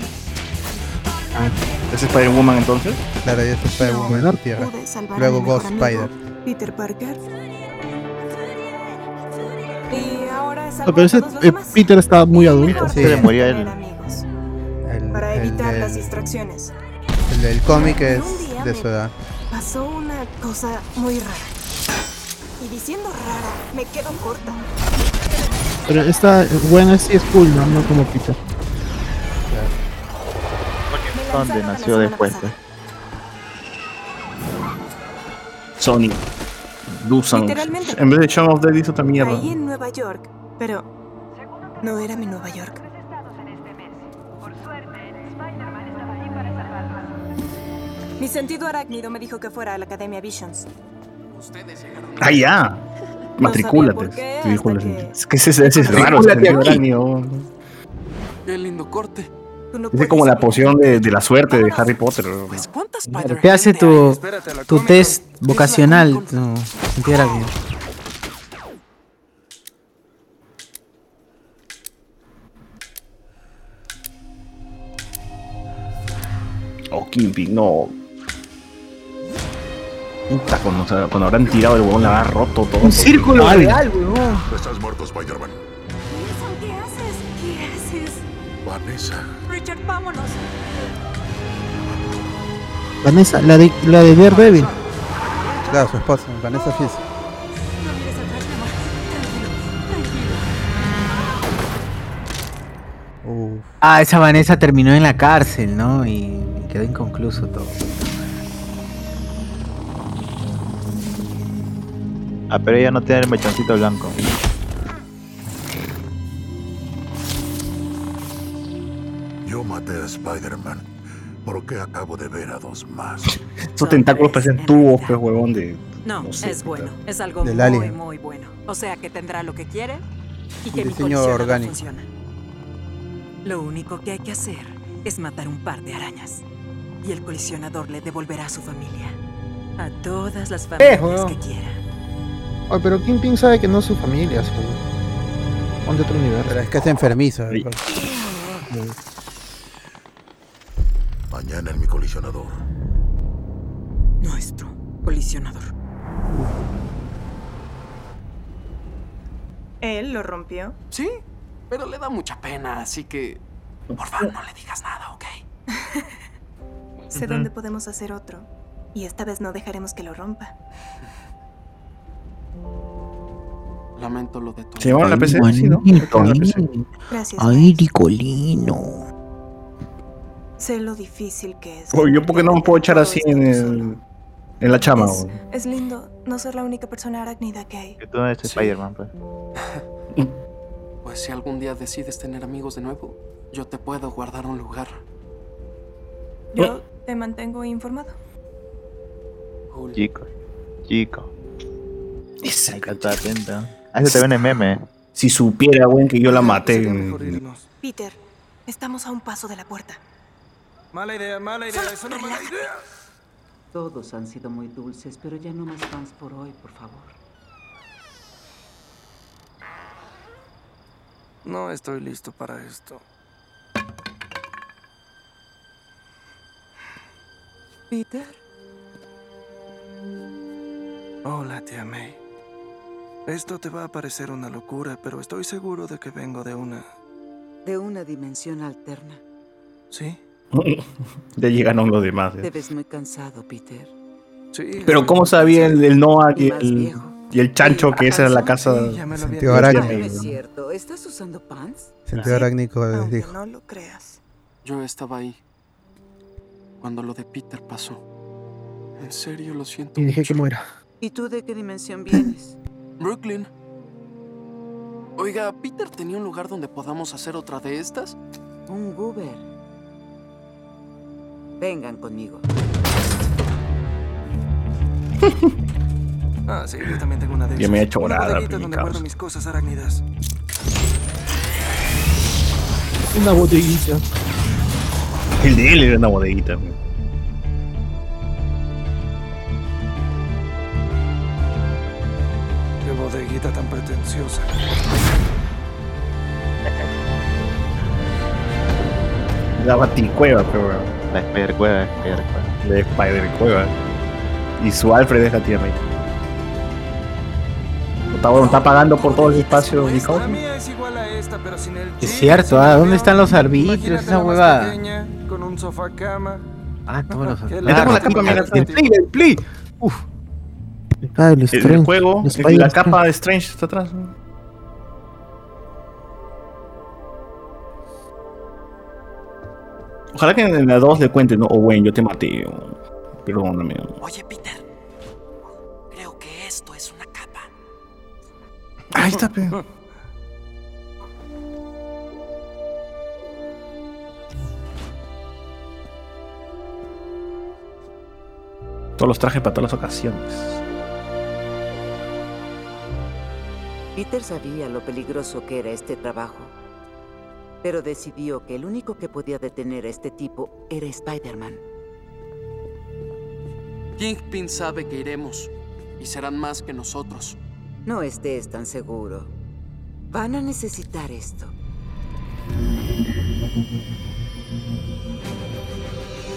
¿Es Spider-Woman entonces? Claro, ya es Spider-Woman tierra. A Luego Ghost Spider. Peter Parker. Y ahora es No, pero ese, eh, Peter estaba muy adulto. Sí. Se le moría él. El, Para el evitar las del, distracciones. el del cómic es de su edad. Pasó una cosa muy rara. Y diciendo rara, me quedo corta. Pero esta Gwen sí es cool, ¿no? No como Peter. Donde nació después. Sony. Dusan. Literalmente. En vez de Shaun of the Dead hizo mierda. Ahí en Nueva York. Pero no era mi Nueva York. Mi sentido arácnido me dijo que fuera a la Academia Visions. Ah, ya. Matricúlate. que- Es que ese, ese es raro. Qué lindo corte. Es como la poción de, de la suerte de Harry Potter. ¿Cuántas Claro, te hace tu, tu test vocacional, arácnido. Oh, Kimping, no. Puta, cuando, o sea, cuando habrán tirado el huevón, la habrá roto todo. Un círculo Ay. real, weón. Estás muerto, Spider-Man. ¿Qué haces? ¿Qué haces? Vanessa. Vámonos. Vanessa, la de, la de Daredevil. Claro, su esposa, Vanessa Fisk. No mires atrás, mi amor. Tranquilo, tranquilo. Uf. Ah, esa Vanessa terminó en la cárcel, ¿no? Y quedó inconcluso todo. Ah, pero ella no tiene el mechoncito blanco. Maté a Spider-Man. ¿Por qué acabo de ver a dos más? Esos tentáculos parecen tubos, pues, huevón, de. No, No sé, es bueno. Es algo Del muy, alien. muy bueno. O sea que tendrá lo que quiere y que mi orgánico. funciona. Lo único que hay que hacer es matar un par de arañas. Y el colisionador le devolverá a su familia. A todas las familias weón. que quiera. Ay, pero Kingpin sabe que no es su familia, su... De otro universo. Pero es que es enfermizo. Mañana en mi colisionador. Nuestro colisionador. ¿Él lo rompió? Sí, pero le da mucha pena, así que. Por favor, no le digas nada, ¿ok? Sé dónde podemos hacer otro. Y esta vez no dejaremos que lo rompa. Lamento lo de tu. ¿Se llamaron la PC? Sí, ¿no? Gracias. Ay, Nicolino. Sé lo difícil que es. Oye, ¿yo por qué no me puedo echar así en el. en la chama, Es, es lindo no ser la única persona arácnida que hay. Que tú no eres Spider-Man, pues. Pues si algún día decides tener amigos de nuevo, yo te puedo guardar un lugar. Yo te mantengo informado. Chico, chico. Hay que estar atento. Ah, ese también es meme. Si supiera, weón, que yo la maté. en- Peter, estamos a un paso de la puerta. Mala idea, mala idea, es una mala idea. Todos han sido muy dulces, pero ya no más fans por hoy, por favor. No estoy listo para esto. Peter. Hola, tía May. Esto te va a parecer una locura, pero estoy seguro de que vengo de una... De una dimensión alterna. ¿Sí? Ya llegaron los demás. Te eh. ves muy cansado, Peter. Pero ¿cómo sabía el, el Noah y el, y el chancho que esa era la casa Sentido de arácnico. Tiamat? No es cierto. ¿Estás usando pants? Sentido arácnico les dijo. No lo creas. Yo estaba ahí. Cuando lo de Peter pasó. En serio, lo siento. Y dije que muera. ¿Y tú de qué dimensión vienes? Brooklyn. Oiga, ¿Peter tenía un lugar donde podamos hacer otra de estas? Un Goober. Vengan conmigo. Ah, sí, yo también tengo una de Ya esas. me he hecho Una orada, donde guardo mis cosas arácnidas. Una bodeguita. El de él era una bodeguita. güey. Qué bodeguita tan pretenciosa. La baticueva, pero weón. La Spider Cueva, Spider Cueva. La Spider Cueva. Y su Alfred es la tierra ahí. Está, bueno, está pagando por todo el espacio mía es cierto, ¿ah? ¿Dónde están los arbitrios? Esa huevada. pequeña, Con un sofá cama. Ah, todos los Ahí largo. tengo la capa, mira, el play, el play. Uf. Ah, el El, juego, el la capa de Strange está atrás. ¿no? Ojalá que en la 2 le cuenten, ¿no? O bueno, yo te maté. o- Perdóname. Oye, Peter. Creo que esto es una capa. Ahí está, pe. Todos los trajes para todas las ocasiones. Peter sabía lo peligroso que era este trabajo, pero decidió que el único que podía detener a este tipo era Spider-Man. Kingpin sabe que iremos. Y serán más que nosotros. No estés tan seguro. Van a necesitar esto.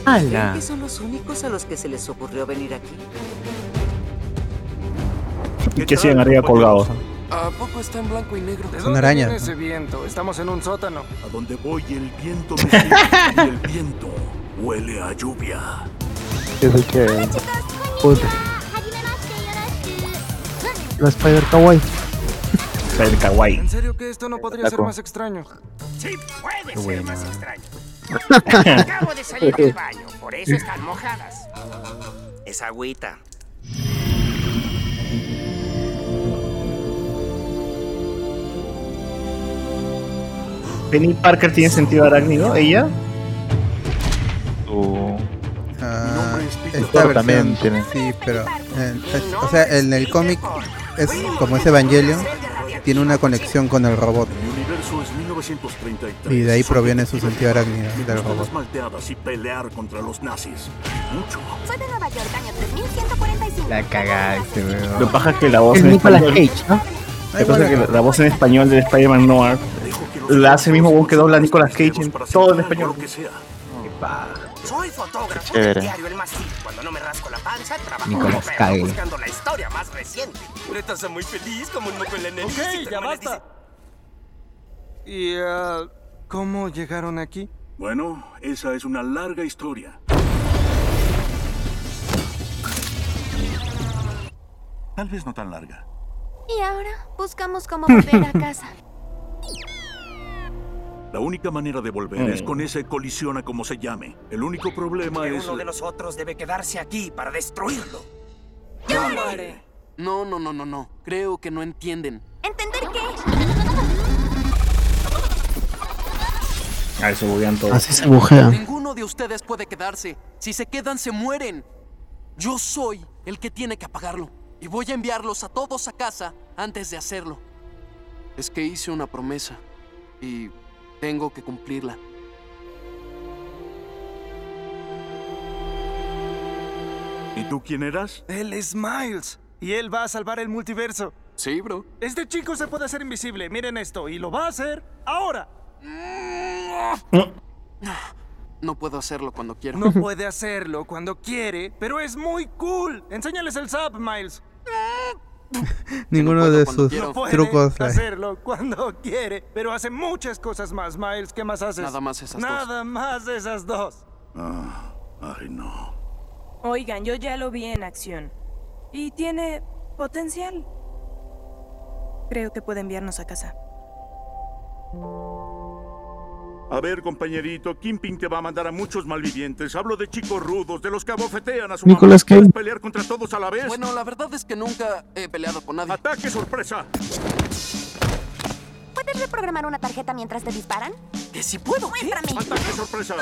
¿Creen ¡Hala! que son los únicos a los que se les ocurrió venir aquí? Y que siguen arriba colgados. ¿A poco está en blanco y negro? ¿De Son dónde arañas, ese viento? Estamos en un sótano. A donde voy el viento me sigue y el viento huele a lluvia. Es el que. Puta. La Spider Kawaii. El kawaii. ¿En serio que esto no podría ser más extraño? Sí, puede ser bueno. más extraño. Acabo de salir del baño, por eso están mojadas. Es agüita. Penny Parker tiene sentido arácnido. ¿Ella? Su. Ah, esta Parker. También versión, tiene. sí, pero eh, es- o sea, en el cómic es como ese Evangelion tiene una conexión con el robot Mi universo es 1933. y de ahí proviene su sentido arácnido del robot. las malteadas y pelear contra los nazis. Mucho. Soy de Nueva York, año 3145. La cagaste, weón. Lo que pasa es que la voz Es en español. Cage, ¿no? Lo que pasa es que la, la voz en español de Spider-Man Noir la hace el mismo voz que dobla a Nicolas Cage en todo en español. Que sea. Soy fotógrafo Chévere. del diario El Mastín. Cuando no me rasco la panza, trabajo como perro buscando la historia más reciente. Neta, soy muy feliz como un moco en y tu ya basta. ¿Y ah, cómo llegaron aquí? Bueno, esa es una larga historia. Tal vez no tan larga. Y ahora buscamos cómo volver a casa. La única manera de volver Mm. es con ese colisiona como se llame. El único problema Que es... uno de nosotros debe quedarse aquí para destruirlo. No, no, no, no, no. Creo que no entienden. ¿Entender qué? A ver, se buguean todos. Así se bujean. Ninguno de ustedes puede quedarse. Si se quedan, se mueren. Yo soy el que tiene que apagarlo. Y voy a enviarlos a todos a casa antes de hacerlo. Es que hice una promesa. Y tengo que cumplirla. ¿Y tú quién eras? Él es Miles. Y él va a salvar el multiverso. Sí, bro. Este chico se puede hacer invisible. Miren esto. Y lo va a hacer ahora. No puedo hacerlo cuando quiero. No puede hacerlo cuando quiere, pero es muy cool. Enséñales el zap, Miles. Ninguno de sus quiero. No puede trucos. eh, hacerlo cuando quiere, pero hace muchas cosas más, Miles. ¿Qué más haces? Nada más esas dos. Nada más esas dos. Ah, ay no. Oigan, yo ya lo vi en acción. Y tiene potencial. Creo que puede enviarnos a casa. A ver, compañerito, Kimping te va a mandar a muchos malvivientes. Hablo de chicos rudos, de los que abofetean a su Nicolas mamá. ¿Puedes Cage. pelear contra todos a la vez? Bueno, la verdad es que nunca he peleado con nadie. ¡Ataque sorpresa! ¿Puedes reprogramar una tarjeta mientras te disparan? ¿Que si puedo? ¡Muéstrame! ¡Ataque sorpresa!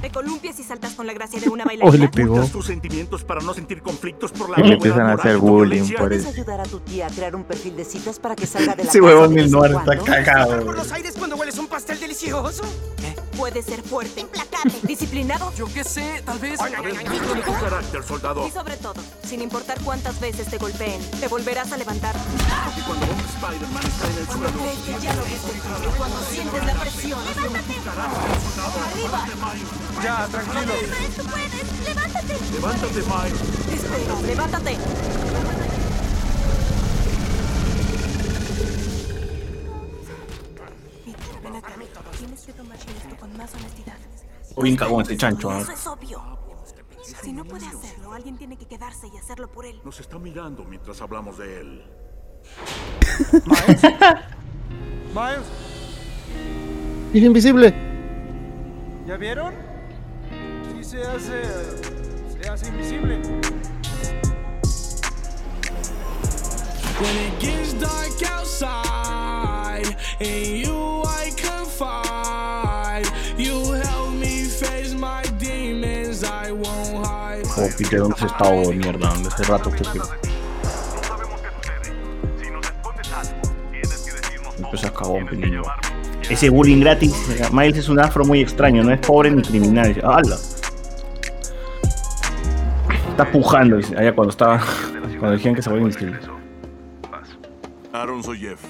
Te columpias y saltas con la gracia de una Oh, bailarina. le pegó. Tus sentimientos para no sentir conflictos por la Y le empiezan a hacer bullying por ¿Puedes eso. ayudar a tu tía a crear un perfil de citas para que salga de la Ese casa huevón de del vez en noir está cagado. por los aires cuando hueles un pastel delicioso? Puedes ser fuerte, implacable, disciplinado Yo qué sé, tal vez. A ver, muéstrame tu carácter, soldado. y sobre todo, sin importar cuántas veces te golpeen, te volverás a levantar. Porque cuando un Spider-Man está en el Cuando suelo, crees que ya lo viste cuando sientes la presión. ¡Arriba! Ya, tranquilo. ¡Tú puedes! ¡Levántate! levántate, Miles. Espera, levántate. O bien cagón ese chancho. ¿no? Eso es obvio. Si no puede hacerlo, alguien tiene que quedarse y hacerlo por él. Nos está mirando mientras hablamos de él. Miles, Es invisible. ¿ya vieron? Sí se hace... se hace invisible. When it gets dark outside, and you I confide, Peter, ¿dónde has estado mierda? ¿Dónde hace rato que te... Empiezas cagón, niño. Ese bullying gratis, Miles es un afro muy extraño, no es pobre ni criminal. ¡Hala! Está pujando, dice, allá cuando estaba. Cuando dijeron que se vuelve invisible. Aaron, soy Jeff.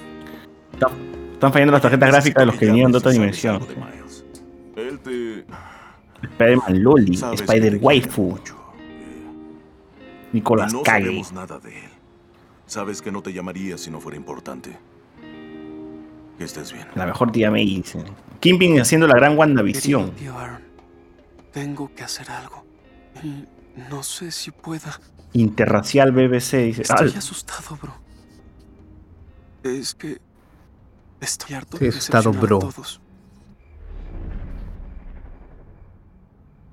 Está- Están fallando las tarjetas gráficas de los que vinieron de otra dimensión. Él te... Spider-Man Loli, Sabes Nicolas no Cage. sabemos nada de él. Sabes que no te llamaría si no fuera importante. Que estés bien. La mejor tía May, dice. Kimping haciendo la gran WandaVision. Tío Aaron, tengo que hacer algo. No sé si pueda. Interracial BBC, dice. Estoy ¡Al! asustado, bro. Es que estoy harto de asustado, decepcionar a bro. todos.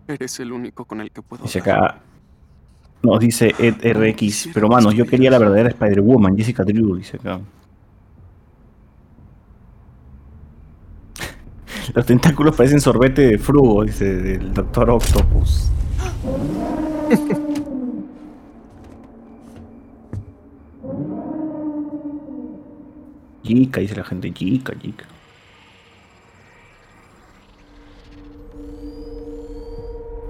Eres el único con el que puedo Dice hablar. acá. Nos dice Ed RX. Pero manos, yo quería la verdadera Spider-Woman, Jessica Drew, dice acá. Los tentáculos parecen sorbete de frugo, dice del Doctor Octopus. Chica, dice la gente, chica, chica.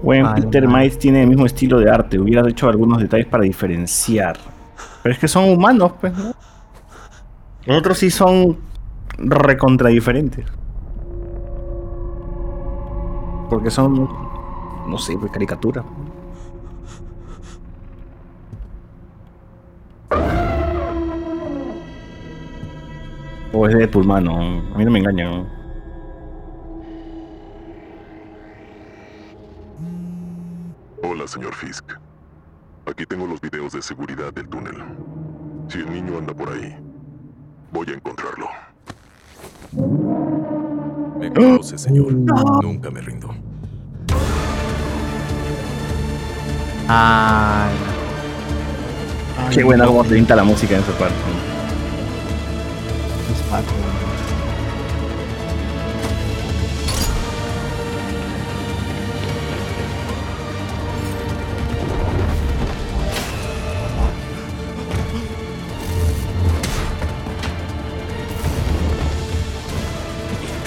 Bueno, Vale, Peter vale. Miles tiene el mismo estilo de arte. Hubieras hecho algunos detalles para diferenciar. Pero es que son humanos, pues, ¿no? Los otros sí son recontra diferentes. Porque son, no sé, pues caricatura. O es Deadpool, mano. A mí no me engañan. Hola, señor Fisk. Aquí tengo los videos de seguridad del túnel. Si el niño anda por ahí, voy a encontrarlo. Me conoce, señor. Nunca me rindo. Ay. Qué buena como te pinta la música en esa parte.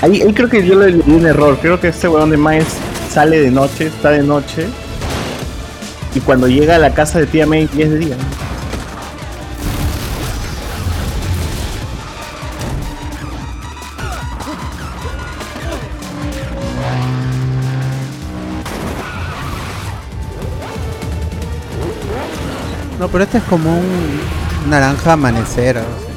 Ahí, ahí creo que yo le di un error. Creo que este weón de Miles sale de noche, está de noche. Y cuando llega a la casa de tía May es de día. No, pero este es como un naranja amanecer. algo así.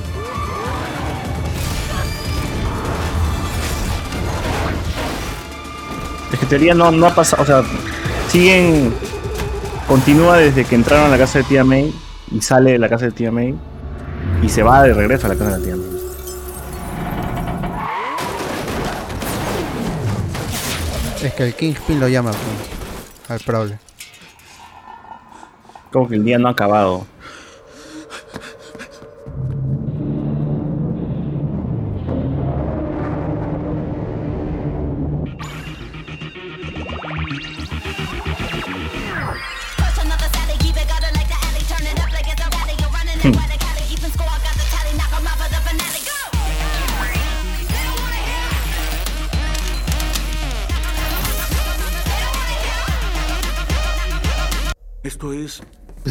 Es que en teoría no, no ha pasado, o sea, siguen continúa desde que entraron a la casa de tía May y sale de la casa de tía May y se va de regreso a la casa de la tía May. Es que el Kingpin lo llama pues, al Prowler. Como que el día no ha acabado.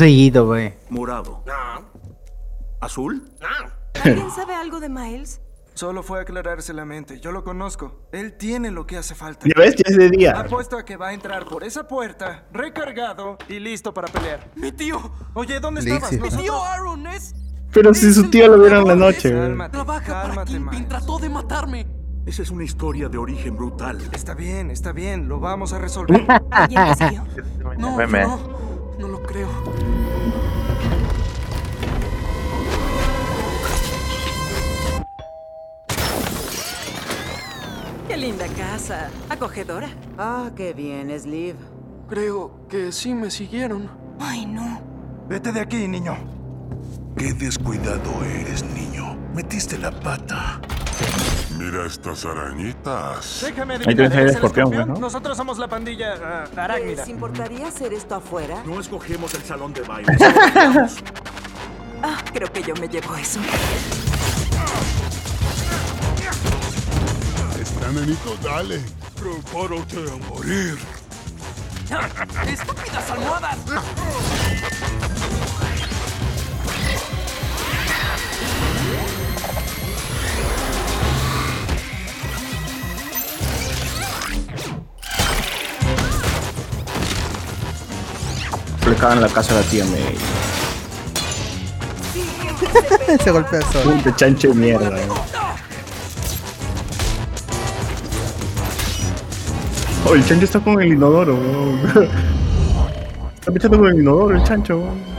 Seguido, wey. morado. ¿Azul? ¿Alguien sabe algo de Miles? Solo fue a aclararse la mente. Yo lo conozco. Él tiene lo que hace falta. Ya ves, ya es de día. Apuesto a que va a entrar por esa puerta, recargado y listo para pelear. ¡Mi tío! Oye, ¿dónde Listo. estabas? Mi ¡Mi Nosotros- tío Aaron es... Pero si su tío lo vieron en la noche, güey. Trabaja para Kingpin. Trató de matarme. Esa es una historia de origen brutal. Está bien, está bien. Lo vamos a resolver. No, no. No lo creo. Qué linda casa. Acogedora. Ah, qué bien, es Liv. Creo que sí me siguieron. Ay, no. Vete de aquí, niño. Qué descuidado eres, niño. Metiste la pata. Mira estas arañitas. Déjame Ahí tienes el ¿eres el escorpión, güey, ¿no? Nosotros somos la pandilla ah, arácnida. ¿Les importaría hacer esto afuera? No escogemos el salón de baile. Ah, creo que yo me llevo eso. Está, nenito, dale. Prepárate a morir. ¡Estúpidas almohadas! Le cagan la casa de la tía May. Se golpea solo. Puta chancho de mierda. Oh, el chancho está con el inodoro, weón. Está pechando con el inodoro el chancho, weón.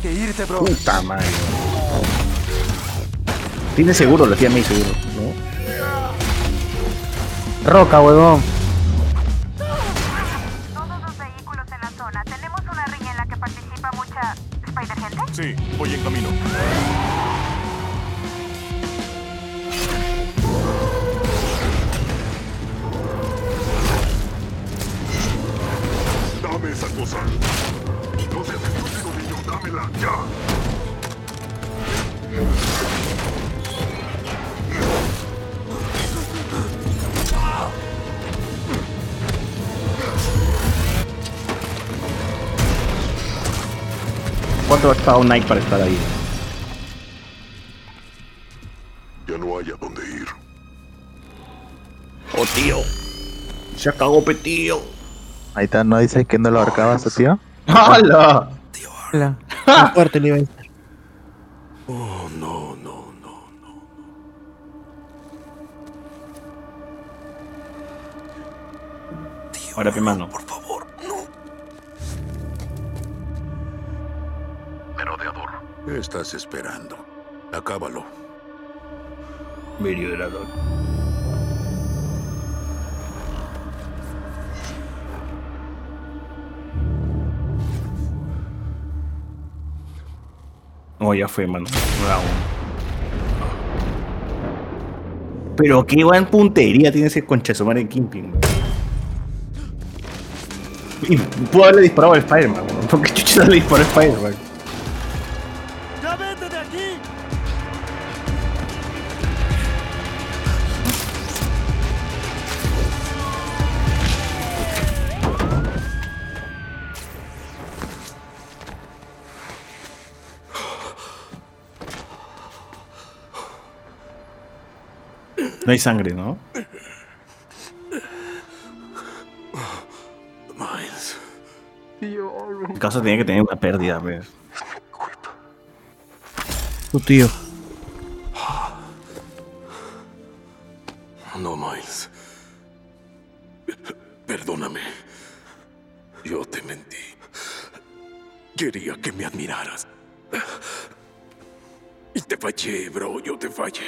Tienes que irte, bro. Puta madre. Tiene seguro la tía May seguro, ¿no? Roca, huevón. ¿Cuánto ha estado Nike para estar ahí? Ya no hay a dónde ir. Oh, tío. Se acabó, petío. Ahí está, ¿no dice que no lo abarcaba su tío? ¡Hala! Hola. Más fuerte le iba a decir. Oh, no, no, no. Ahora, pe mano. Por ¿Qué estás esperando? Acábalo. Merodeador. No, ya fue, mano. Pero qué buen puntería tiene ese concha de su madre de Kingpin. Y pudo haberle disparado a Spider-Man. ¿Por qué chucha le disparó a Spider-Man? No hay sangre, ¿no? Miles. El caso tiene que tener una pérdida, ¿ves? Tu tío. No, Miles. Perdóname. Yo te mentí. Quería que me admiraras. Y te fallé, bro. Yo te fallé.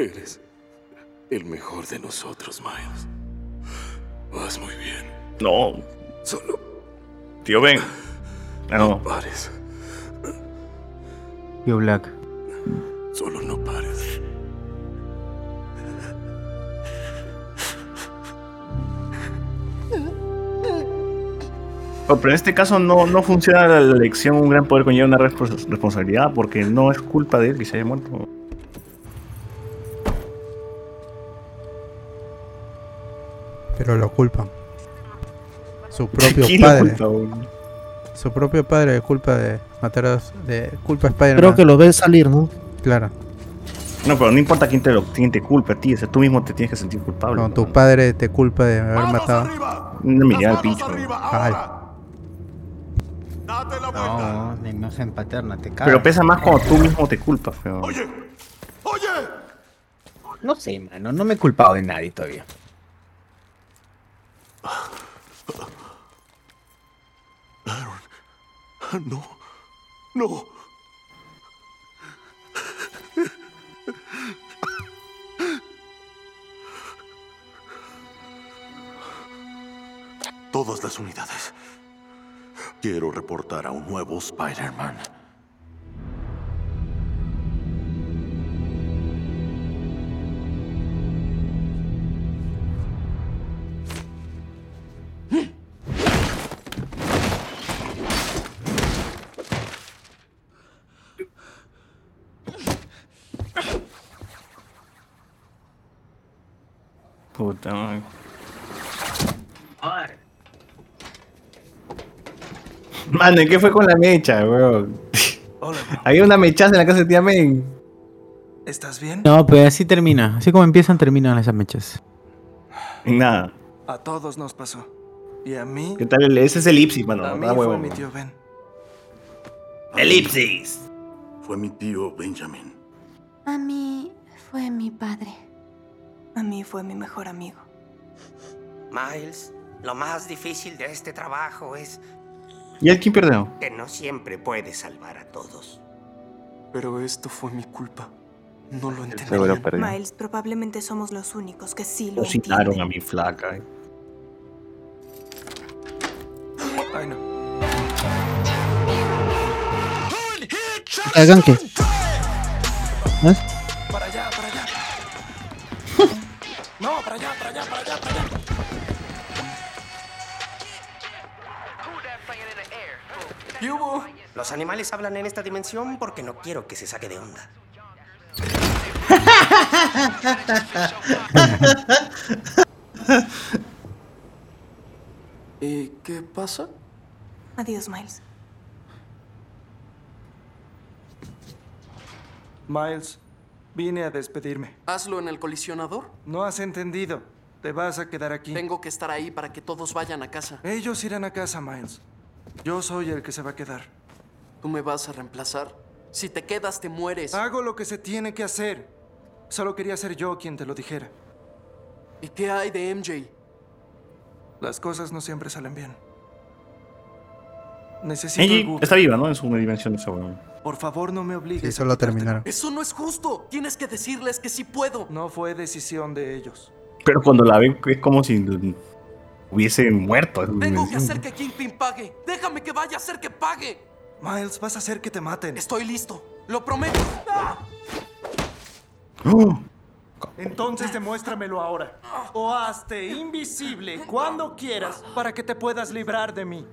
Eres el mejor de nosotros, Miles. Vas muy bien. No. Solo Tío, ven. Ah, no. pares. Tío Black. Solo no pares. Oh, Pero en este caso no, no funciona la la lección un gran poder conlleva una respons- responsabilidad porque no es culpa de él que se haya muerto. Pero lo culpan. Su propio ¿Quién lo padre. Su propio padre es culpa de matar a de culpa a Spider-Man. Creo que lo ves salir, ¿no? Claro. No, pero no importa quién te, lo, quién te culpa a ti, o sea, tú mismo te tienes que sentir culpable. No, tu padre te culpa de haber matado. Una mirada al pincho. Ay, No, la imagen paterna, te cagas. Pero pesa más cuando tú mismo te culpas, feo. No sé, mano, no me he culpado de nadie todavía. No. No. Todas las unidades. Quiero reportar a un nuevo Spider-Man. Puta madre. Mano, ¿y qué fue con la mecha, weón? Había una mechaza en la casa de tía Men. ¿Estás bien? No, pero así termina. Así como empiezan, terminan esas mechas. En nada. A todos nos pasó. Y a mí. ¿Qué tal? el- Ese es elipsis, mano. a mí fue huevo. mi tío Ben. Elipsis. Fue mi tío Benjamin. A mí fue mi padre. A mí fue mi mejor amigo. Miles, lo más difícil de este trabajo es ¿Y él quién perdió? que no siempre puedes salvar a todos. Pero esto fue mi culpa. No lo perdió. Miles, probablemente somos los únicos que sí lo Cocinaron entienden. a mi flaca. eh. Ay, no. Hagan que. ¿Ves? No, para allá, para allá, para allá, para allá. ¿Qué hubo? Los animales hablan en esta dimensión porque no quiero que se saque de onda. ¿Y qué pasa? Adiós, Miles. Miles, vine a despedirme. Hazlo en el colisionador. No has entendido. Te vas a quedar aquí. Tengo que estar ahí para que todos vayan a casa. Ellos irán a casa, Miles. Yo soy el que se va a quedar. ¿Tú me vas a reemplazar? Si te quedas, te mueres. Hago lo que se tiene que hacer. Solo quería ser yo quien te lo dijera. ¿Y qué hay de MJ? Las cosas no siempre salen bien. Necesito Angie algo. está viva, ¿no? En su dimensión weón. Por favor, no me obligues. sí, solo terminaron. Eso no es justo. Tienes que decirles que sí puedo. No fue decisión de ellos. Pero cuando la ven es como si hubiese muerto. Tengo que hacer que Kingpin pague. Déjame que vaya a hacer que pague. Miles, vas a hacer que te maten. Estoy listo. Lo prometo. ¡Ah! Entonces demuéstramelo ahora. O hazte invisible cuando quieras para que te puedas librar de mí.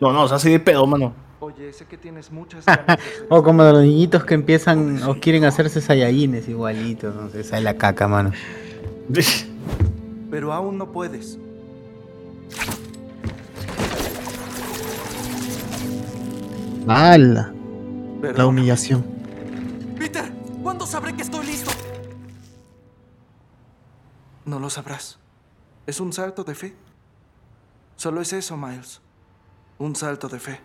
No, no, se hace de pedo, mano. Oye, sé que tienes muchas ganas de hacer O como de los niñitos que empiezan o quieren hacerse sayayines igualitos, no sé, sale la caca, mano. Pero aún no puedes. ¡Hala! La humillación. Peter, ¿cuándo sabré que estoy listo? No lo sabrás. Es un salto de fe. Solo es eso, Miles. Un salto de fe.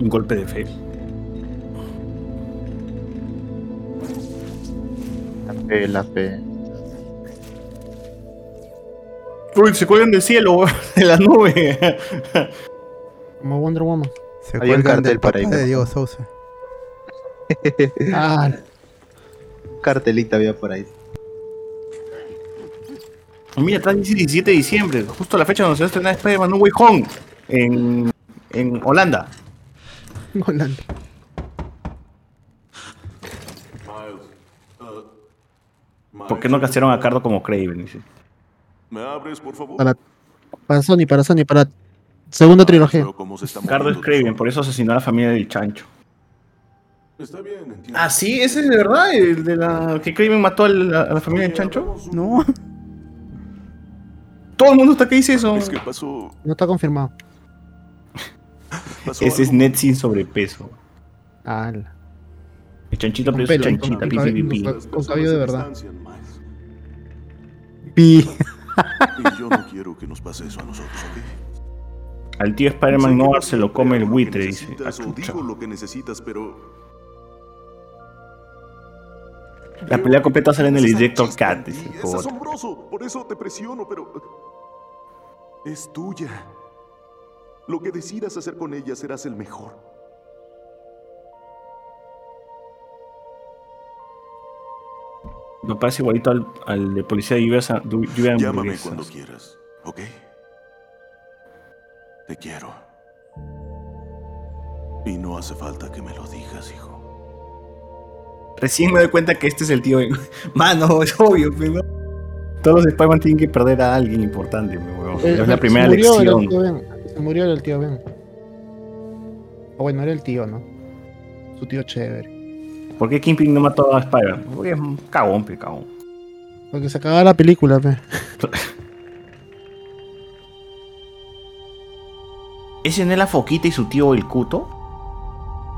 Un golpe de fe. La fe, la fe. Uy, se cuelgan del cielo, de la nube. Como Wonder Woman. Se Hay un del cartel por papá ahí, de ¿no? Diego Sousa. Ah, Un cartelito había por ahí. Mira, está el 17 de diciembre, justo la fecha donde se va a estrenar Spider-Man No Way Home en, en Holanda. Holanda. ¿Por qué no castearon a Cardo como Craven? ¿Me abres, por favor? Para, para Sony, para Sony, para segunda trilogía. Cardo es Craven, por eso asesinó a la familia del chancho. Está bien, entiendo. Ah, sí, ese es de verdad, el de la que Craven mató a la, a la familia del chancho. No. Todo el mundo está que dice eso. Es que pasó. No está confirmado. Ese es. Net sin sobrepeso. Ah, El chanchito, pero es chanchita, pi, pi, pi. con cabello de verdad. Pi. Y yo no quiero que nos pase eso a nosotros, ¿ok? Al tío Spider-Man Noir se lo come el buitre, dice. Ah, Necesitas o chucha. digo lo que necesitas, pero La pelea completa sale en el Director Cat, dice. es por- asombroso. Por eso te presiono, pero es tuya. Lo que decidas hacer con ella serás el mejor. Me parece igualito al, al de policía de lluvia, Llámame cuando quieras, ¿ok? Te quiero. Y no hace falta que me lo digas, hijo. Recién me doy cuenta que este es el tío. Mano, es obvio, pero. Todos los Spider-Man tienen que perder a alguien importante, mi huevón. Eh, Es la primera se murió el lección. tío Ben. Se murió el tío Ben. O bueno, era el tío, ¿no? Su tío chévere. ¿Por qué Kingpin no mató a Spider-Man? Porque es un cagón, pe, cagón. Porque se acaba la película, pe. ¿Ese no es la foquita y su tío el cuto?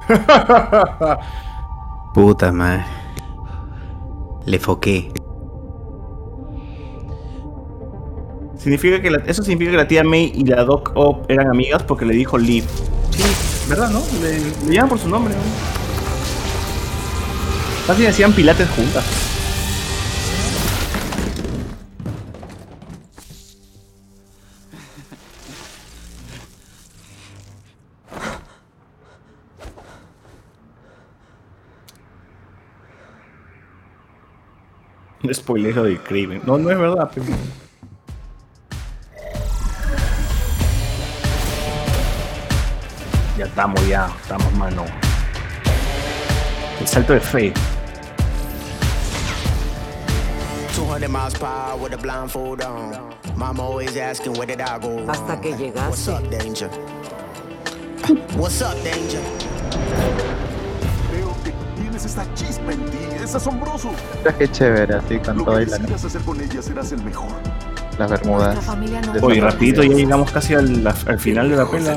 Puta madre. Le foqué. Significa que la- eso significa que la tía May y la Doc Ock eran amigas porque le dijo Liv. Sí, ¿verdad, no? Le, le llaman por su nombre, ¿no? Casi hacían pilates juntas. Un spoilero de Craven. No, no es verdad, pero... Ya estamos, ya, estamos, mano. El salto de fe. 200 miles per hour with a blindfold on. Mama always asking where did I go wrong. Hasta que What's llegaste. up, danger? What's up, danger? Tienes esta chispa en ti. Es asombroso. Mira qué chévere, así con Lo todo que la- hacer con ella serás el mejor. las bermudas. Oye, rapidito, ya llegamos casi al, al final de la pela.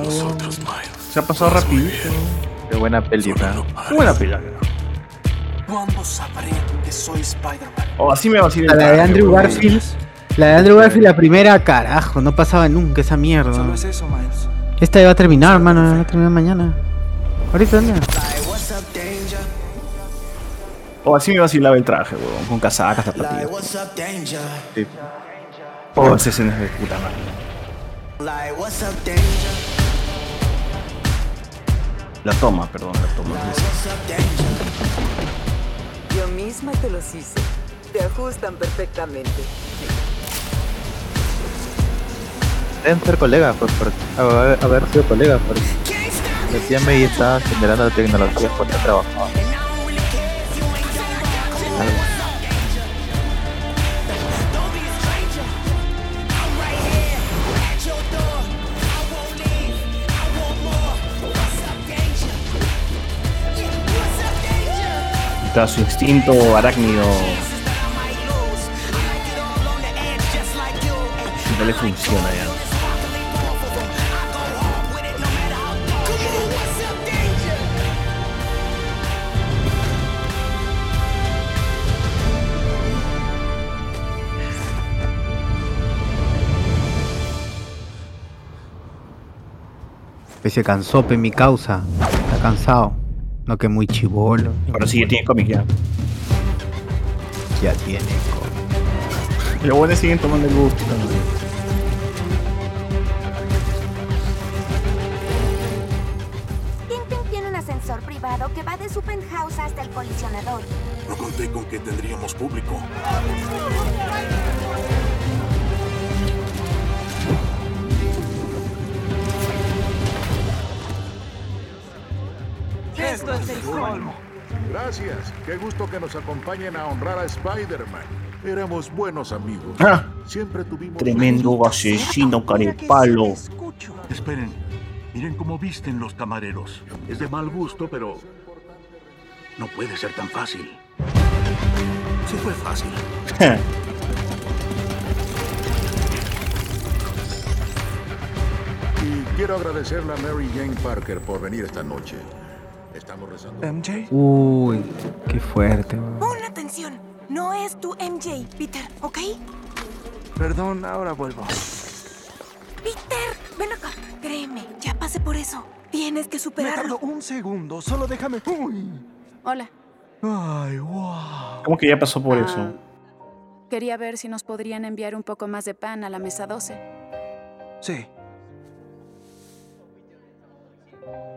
Se ha pasado rapidito. Qué buena peli, ¿no? Qué buena pela. ¿Cuándo sabré que soy Spider-Man? O así me va a decir La de Andrew Garfield. La de Andrew Garfield, la primera, carajo, no pasaba nunca esa mierda. Solo es eso, Miles. Esta iba a terminar, hermano, va a terminar mañana. Ahorita, ¿dónde? O así me vacilaba el traje, weón. Con casacas, zapatillas. Danger? Oh, esa escena es de puta madre. La toma, perdón, la toma. Yo misma te los hice. Te ajustan perfectamente. Deben ser colegas, pues, por haber, haber sido colegas, porque la tía May estaba generando la tecnología cuando trabajaba. Está su instinto arácnido le funciona ya. Pues se cansó, pe mi causa. Está cansado. No que muy chivolo. Pero sí, ya tiene cómic ya. Ya tiene cómic. Los buenos siguen tomando el gusto. Kingpin tiene un ascensor privado que va de su penthouse hasta el colisionador. No conté con que tendríamos público. Colmo. Gracias. Qué gusto que nos acompañen a honrar a Spider-Man. Éramos buenos amigos. Ah. Siempre tuvimos... Tremendo asesino carepalo. Esperen. Miren cómo visten los camareros. Es de mal gusto, pero... No puede ser tan fácil. Sí fue fácil. Y quiero agradecerle a Mary Jane Parker por venir esta noche. Estamos rezando. ¿MJ? Uy, qué fuerte. weón. Pon atención. No es tu MJ, Peter, ¿ok? Perdón, ahora vuelvo. Peter, ven acá. Créeme, ya pasé por eso. Tienes que Me superarlo. un segundo, solo déjame. Uy. Hola. Ay, wow. ¿Cómo que ya pasó por Ah. eso? Quería ver si nos podrían enviar un poco más de pan a la mesa 12. Sí.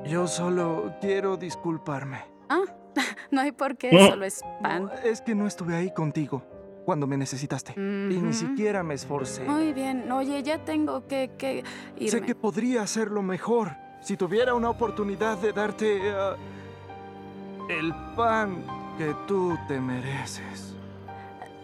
Yo solo quiero disculparme. Ah, no hay por qué, solo es pan. Es que no estuve ahí contigo cuando me necesitaste. Y ni siquiera me esforcé. Muy bien. Oye, ya tengo que, que irme. Sé que podría hacerlo mejor si tuviera una oportunidad de darte ah, el pan que tú te mereces.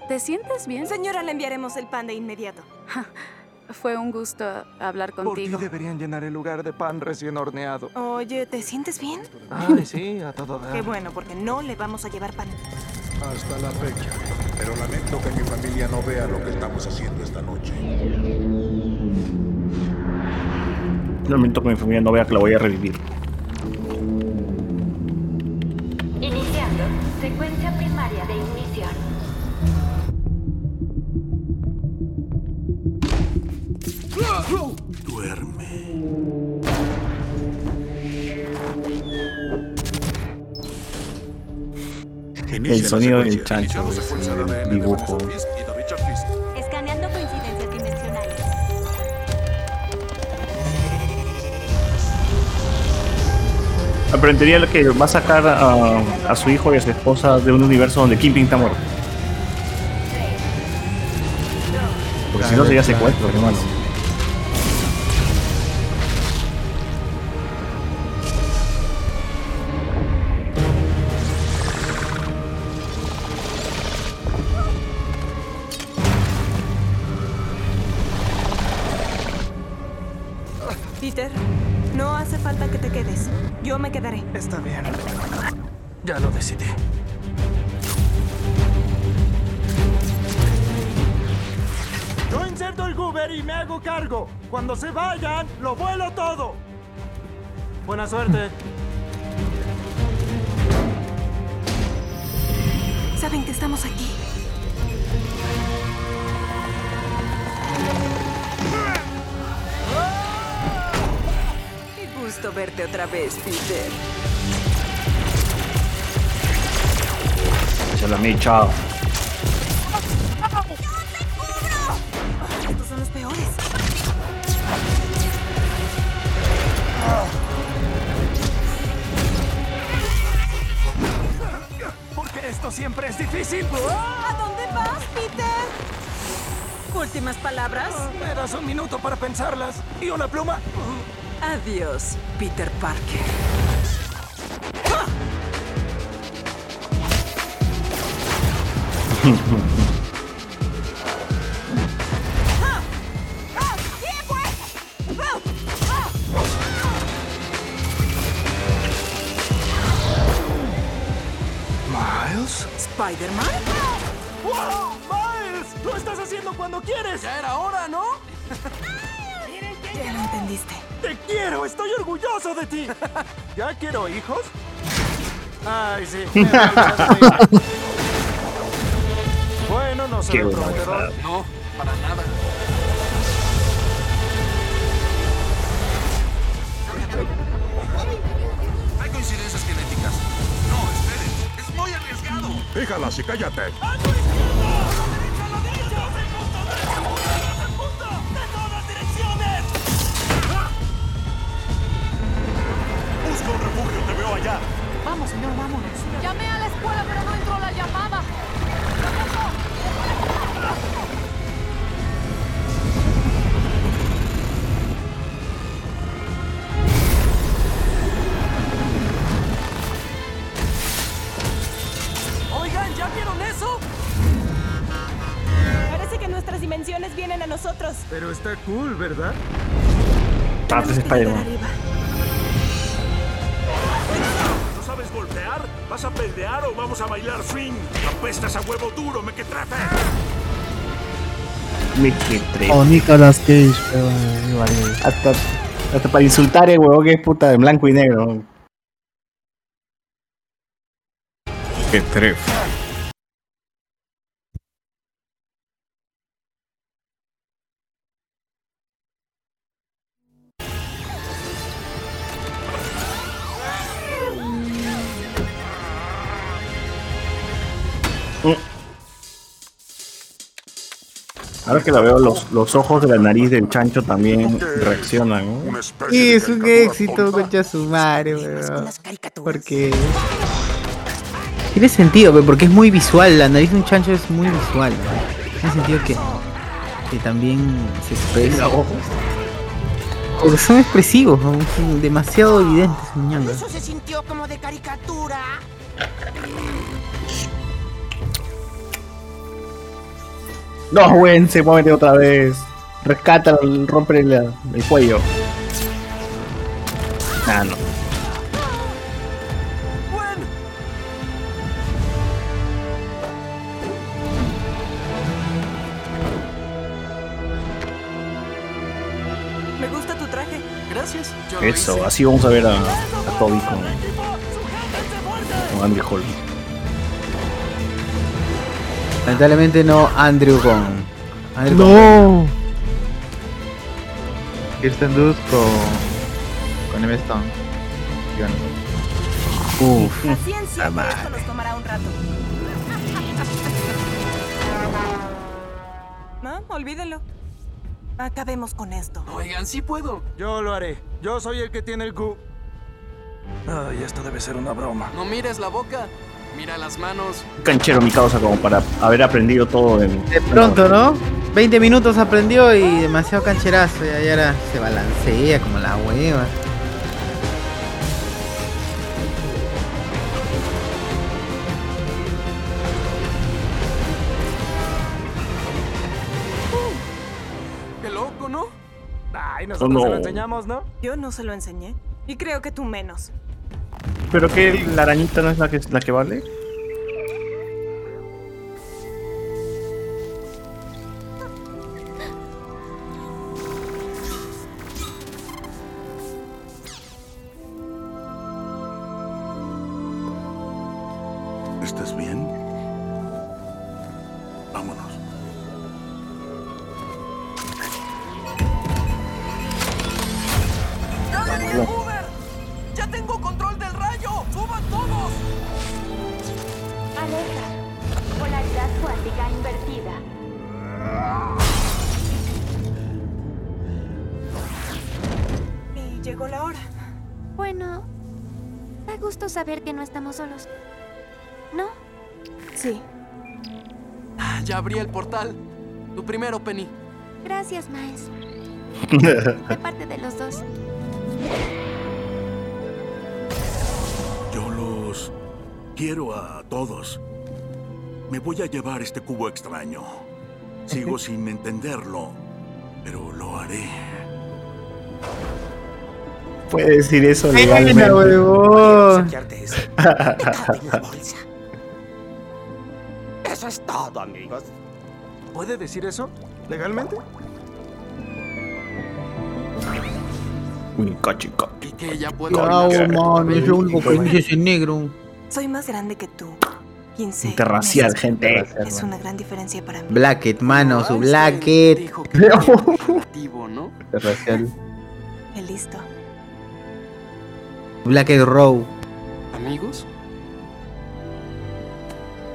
¿Te sientes bien? Señora, le enviaremos el pan de inmediato. Fue un gusto hablar Por ti contigo. deberían llenar el lugar de pan recién horneado. Oye, ¿te sientes bien? Ay, sí, a todo dar. Qué bueno, porque no le vamos a llevar pan. Hasta la fecha. Pero lamento que mi familia no vea lo que estamos haciendo esta noche. Lamento que mi familia no vea que la voy a revivir. Iniciando secuencia primaria de El sonido del chancho, ese dibujo. Escaneando coincidencias dimensionales. Aprendería lo que va a sacar a, a su hijo y a su esposa de un universo donde Kingpin está muerto. Porque si no sería secuestro, hermano. Peter, no hace falta que te quedes. Yo me quedaré. Está bien. Ya lo decidí. Yo inserto el Goober y me hago cargo. Cuando se vayan, lo vuelo todo. Buena suerte. Saben que estamos aquí. Gusto verte otra vez, Peter. Se la mecha. Estos son los peores. Porque esto siempre es difícil. ¿A dónde vas, Peter? Últimas palabras. ¿Me das un minuto para pensarlas? ¿Y una pluma? Adiós, Peter Parker. ¿Miles? ¿Spider-Man? ¡Wow! ¡Miles! ¡Lo estás haciendo cuando quieres! Ya era hora, ¡Te quiero! ¡Estoy orgulloso de ti! ¿Ya quiero hijos? Ay, sí. bueno, no se Qué prometedor. No, para nada. Hay coincidencias genéticas. No, esperen. Es muy arriesgado. Déjalas y cállate. ¿Verdad? Ah, pues Spider-Man. ¿No sabes golpear? ¿Vas a pelear o vamos a bailar swing? Apestas a huevo duro, me que trata. Me que tre- O Nicolas Cage, pero igual. Hasta, hasta para insultar el huevo que es puta en blanco y negro. Qué tref. Ahora que la veo, los, los ojos de la nariz del chancho también reaccionan. ¿no? Y es un éxito, concha su madre, weón. Porque. Tiene sentido, weón, porque es muy visual. La nariz de un chancho es muy visual. weón. Tiene sentido que. Que también se expresa. Porque son expresivos, weón, son demasiado evidentes, ñanga. Eso se sintió como de caricatura. No, güey, se mueve otra vez. Rescata, rompe el, el cuello. Ah, no. Me gusta tu traje. Gracias. Yo Eso, así vamos a ver a, a Toby con, con Andrew Hall. Lamentablemente no Andrew con. Andrew No. Kirsten Dunst con. con Emma Stone. Uf. Paciencia, pero esto nos tomará un rato. No, olvídenlo. Acabemos con esto. Oigan, sí puedo. Yo lo haré. Yo soy el que tiene el Q. Ay, esto debe ser una broma. No mires la boca. Mira las manos. Canchero mi causa como para haber aprendido todo en... De pronto, ¿no? 20 minutos aprendió y demasiado cancherazo. Y ahora se balancea como la hueva. Qué loco, ¿no? Ay, nosotros No. se lo enseñamos, ¿no? Yo no se lo enseñé. Y creo que tú menos. ¿Pero que la arañita no es la que, la que vale? Portal. Tu primero, Penny. Gracias, Miles. De parte de los dos. Yo los quiero a todos. Me voy a llevar este cubo extraño. Sigo sin entenderlo, pero lo haré. Puede decir eso Venga, legalmente. huevón. La bolsa. Eso es todo, amigos. ¿Puede decir eso? ¿Legalmente? Y que Cuidado, olvidarse de man, es lo único que dice ese negro. Soy más grande que tú. 15 Interracial, meses. gente. Es una gran diferencia para mí. Blacket, mano, su Blacket. ¿no? Interracial. Qué listo. Blacket Row. ¿Amigos?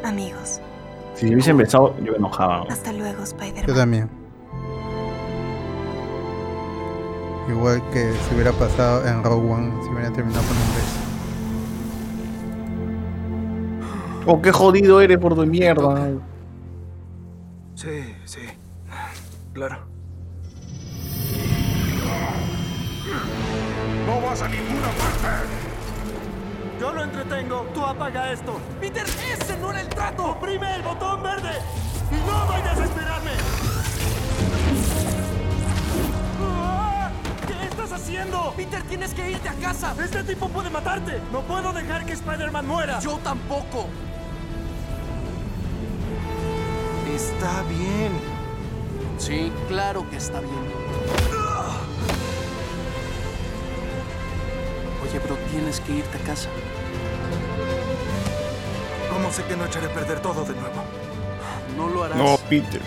Amigos. Si hubiesen besado, yo me enojaba. Hasta luego, Yo Spider-Man. también. Igual que si hubiera pasado en Rogue One, si hubiera terminado con un beso. Oh, qué jodido eres por tu mierda. Sí, sí. Claro. No vas a ninguna parte. Yo lo entretengo. Tú apaga esto. Peter, ese no era el trato. Oprime el botón verde. Y no vayas a esperarme. Ah, ¿Qué estás haciendo? Peter, tienes que irte a casa. Este tipo puede matarte. No puedo dejar que Spider-Man muera. Yo tampoco. Está bien. Sí, claro que está bien. Oye, bro, tienes que irte a casa. ¿Cómo sé que no echaré a perder todo de nuevo? No lo harás. No, Peter.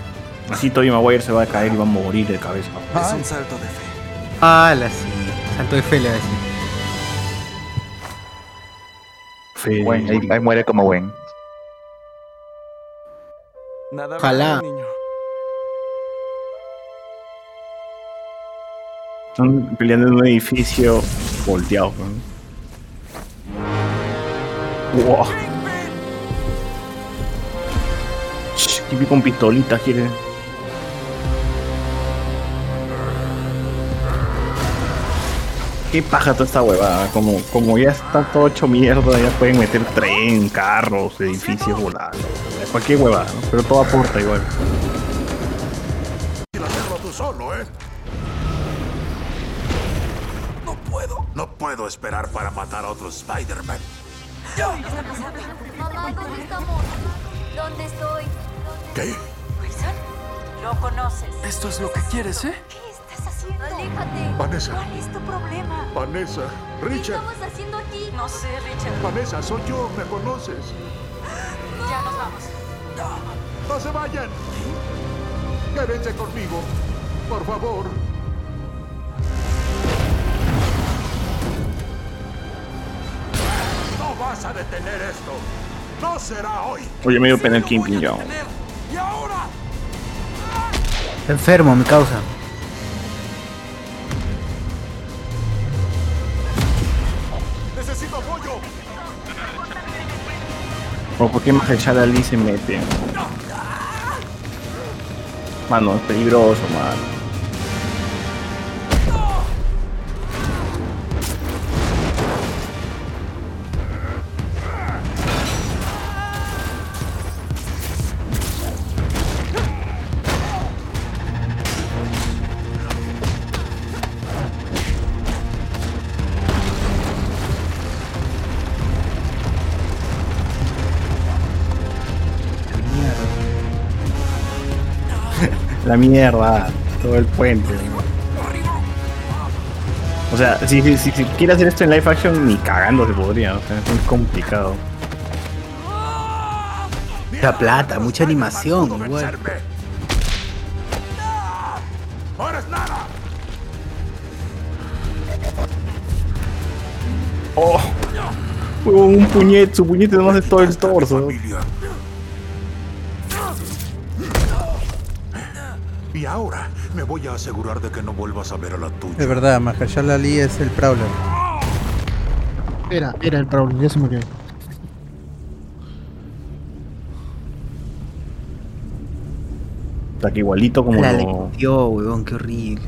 Así Tobey Maguire se va a caer y va a morir de cabeza. Es un salto de fe. Ah, la sí. Salto de fe le va a decir. Fe. Gwen, ahí, ahí muere como Gwen. Nada Ojalá. Están peleando en un edificio volteado. ¿no? Wow. Tipo con pistolitas quiere. Qué paja toda esta huevada. Como, como ya está todo hecho mierda, ya pueden meter tren, carros, edificios volando. Cualquier huevada. Pero todo aporta igual. Puedo. No puedo esperar para matar a otro Spider-Man. Mamá, ¿dónde estamos? ¿Dónde estoy? ¿Qué? Wilson, lo conoces. Esto es lo que quieres, ¿eh? ¿Qué estás haciendo? Aléjate. Vanessa. ¿Cuál es tu problema? Vanessa, ¿Qué Richard. estamos haciendo aquí? No sé, Richard. Vanessa, soy yo, me conoces. Ya nos vamos. No se vayan. Quédense conmigo, por favor. No vas a detener esto. No será hoy. Oye, me dio pena el Kingpin ya. ¡Y ahora! Enfermo, mi causa. Necesito apoyo. ¿O por qué Mahershala Ali se mete? Mano, es peligroso, mano. La mierda, todo el puente. O sea, si, si, si, si quiere hacer esto en live action, ni cagando se podría. O sea, es muy complicado. Mucha plata, mucha animación, igual. Vencerme. ¡No eres nada! ¡Oh! Un puñete, su puñete nomás es todo el torso. Ahora me voy a asegurar de que no vuelvas a ver a la tuya. Es verdad, Mahershala Ali es el Prowler. Era, era el problema, ya se murió. Está que igualito como La lo... lectió, huevón, qué horrible.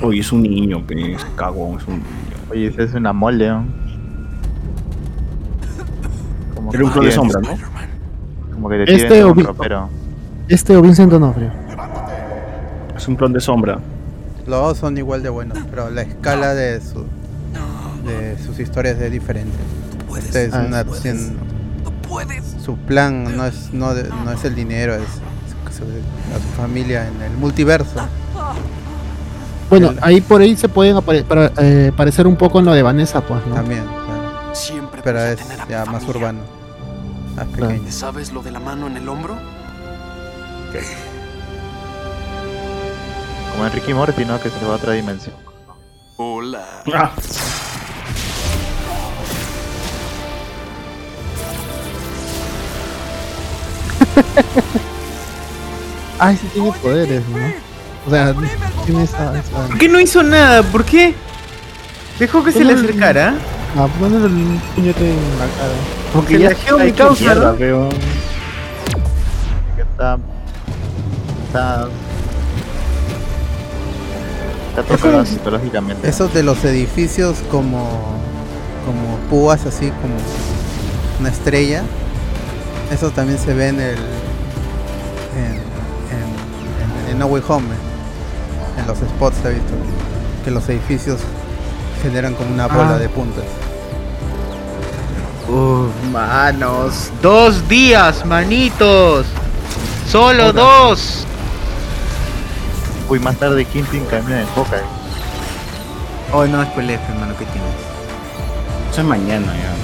Oye, es un niño, pe, es cagón, es un niño. Oye, ese es una mole, ¿no? Como Era un que clon de sombra, ¿no? Como que te Este tienen o un ropero. Este o Vincent D'Onofrio. Es un clon de sombra. Los dos son igual de buenos, pero la escala de su de sus historias es diferente. Este es Ah, una su plan no es no, es el dinero, es su- a su familia en el multiverso. Bueno, ahí por ahí se pueden apare- para- eh, parecer un poco en lo de Vanessa, pues, ¿no? También, claro. Siempre Pero es ya más familia. urbano. Más pequeño. ¿Sabes lo de la mano en el hombro? Como Enrique Morty, ¿no? Que se va a otra dimensión. Hola. Ah. Ay, sí tiene poderes, ¿no? O sea, tiene esa... esa... ¿Por qué no hizo nada? ¿Por qué? Dejó que se le acercara. Ah, ponerle el puñete en la cara. Porque Se ya ha mi causa, ¿no? está. Está. Está tocado psicológicamente. Esos de los edificios como como púas así como una estrella. Eso también se ve en el en, en, en- en No Way Home. eh. En los spots se ha visto que los edificios generan como una bola Ah. de puntas. Uf, manos. Dos días, manitos. Solo dos. Uy, más tarde Kingpin cambia de enfoca. Oh, no, spoiler, hermano, ¿qué tienes? Eso es mañana ya.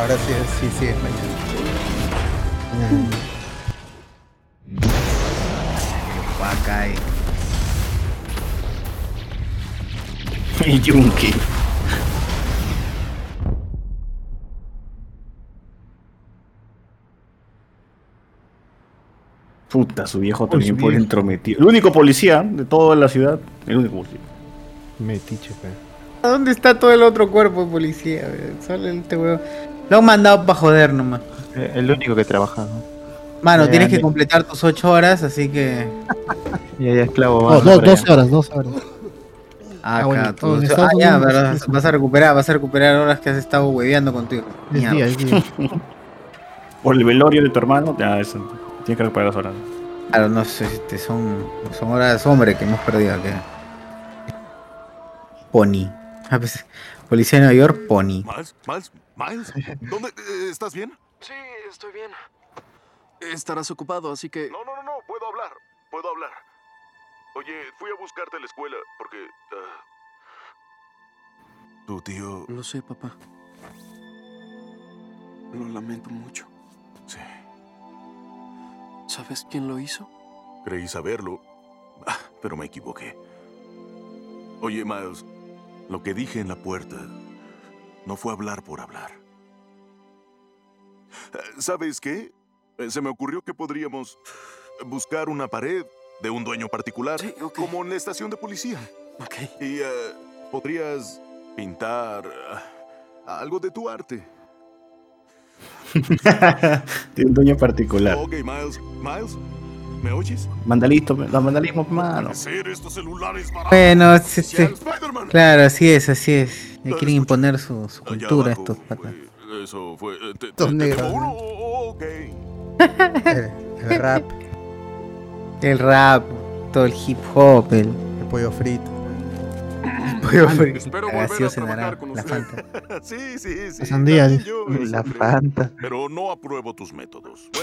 Ahora sí, es- sí, sí, es mañana. Guacay. Y Yunki. Puta, su viejo también su por viejo. entrometido. El único policía de toda la ciudad. El único policía. Metiche, fe. ¿A dónde está todo el otro cuerpo de policía? güey? Solo este huevo. Lo han mandado para joder nomás. Eh, El único que trabaja, ¿no? Mano, Ya, tienes que completar tus ocho horas, así que. Y ahí esclavo. No. 12 horas, 12 horas. Ah, Ah, bueno, todo ah, ya, ¿verdad? Vas a recuperar, vas a recuperar horas que has estado hueveando con tu hijo. Es Mierda. día, es día. Por el velorio de tu hermano, ya eso. Tienes que recuperar las horas. Claro, no sé, este, son, son horas hombre que hemos perdido aquí. Pony. A veces, Policía de Nueva York, Pony. Miles, Miles, Miles, ¿dónde eh, estás bien? Sí, estoy bien. Estarás ocupado, así que... No, no, no, no, puedo hablar, puedo hablar. Oye, fui a buscarte a la escuela porque ah, tu tío. Lo sé, papá. Lo lamento mucho. ¿Sabes quién lo hizo? Creí saberlo, ah, pero me equivoqué. Oye, Miles, lo que dije en la puerta no fue hablar por hablar. ¿Sabes qué? Eh, Se me ocurrió que podríamos buscar una pared de un dueño particular, como en la estación de policía. Y eh, podrías pintar ah, algo de tu arte. Tiene un dueño particular. Ok, Miles, Miles, ¿me oyes? Vandalismo, vandalismo, mano. Bueno, sí, sí. Spider-Man. Claro, así es, así es. Le quieren imponer su, cultura a estos patas. Eso fue. te- Estos negros. El, el rap, El rap, todo el hip hop, el, el pollo frito. pollo frito, Espero la volver a trabajar con la usted. Fanta. sí, sí, sí. La sandía, yo, La siempre. Fanta. Pero no apruebo tus métodos.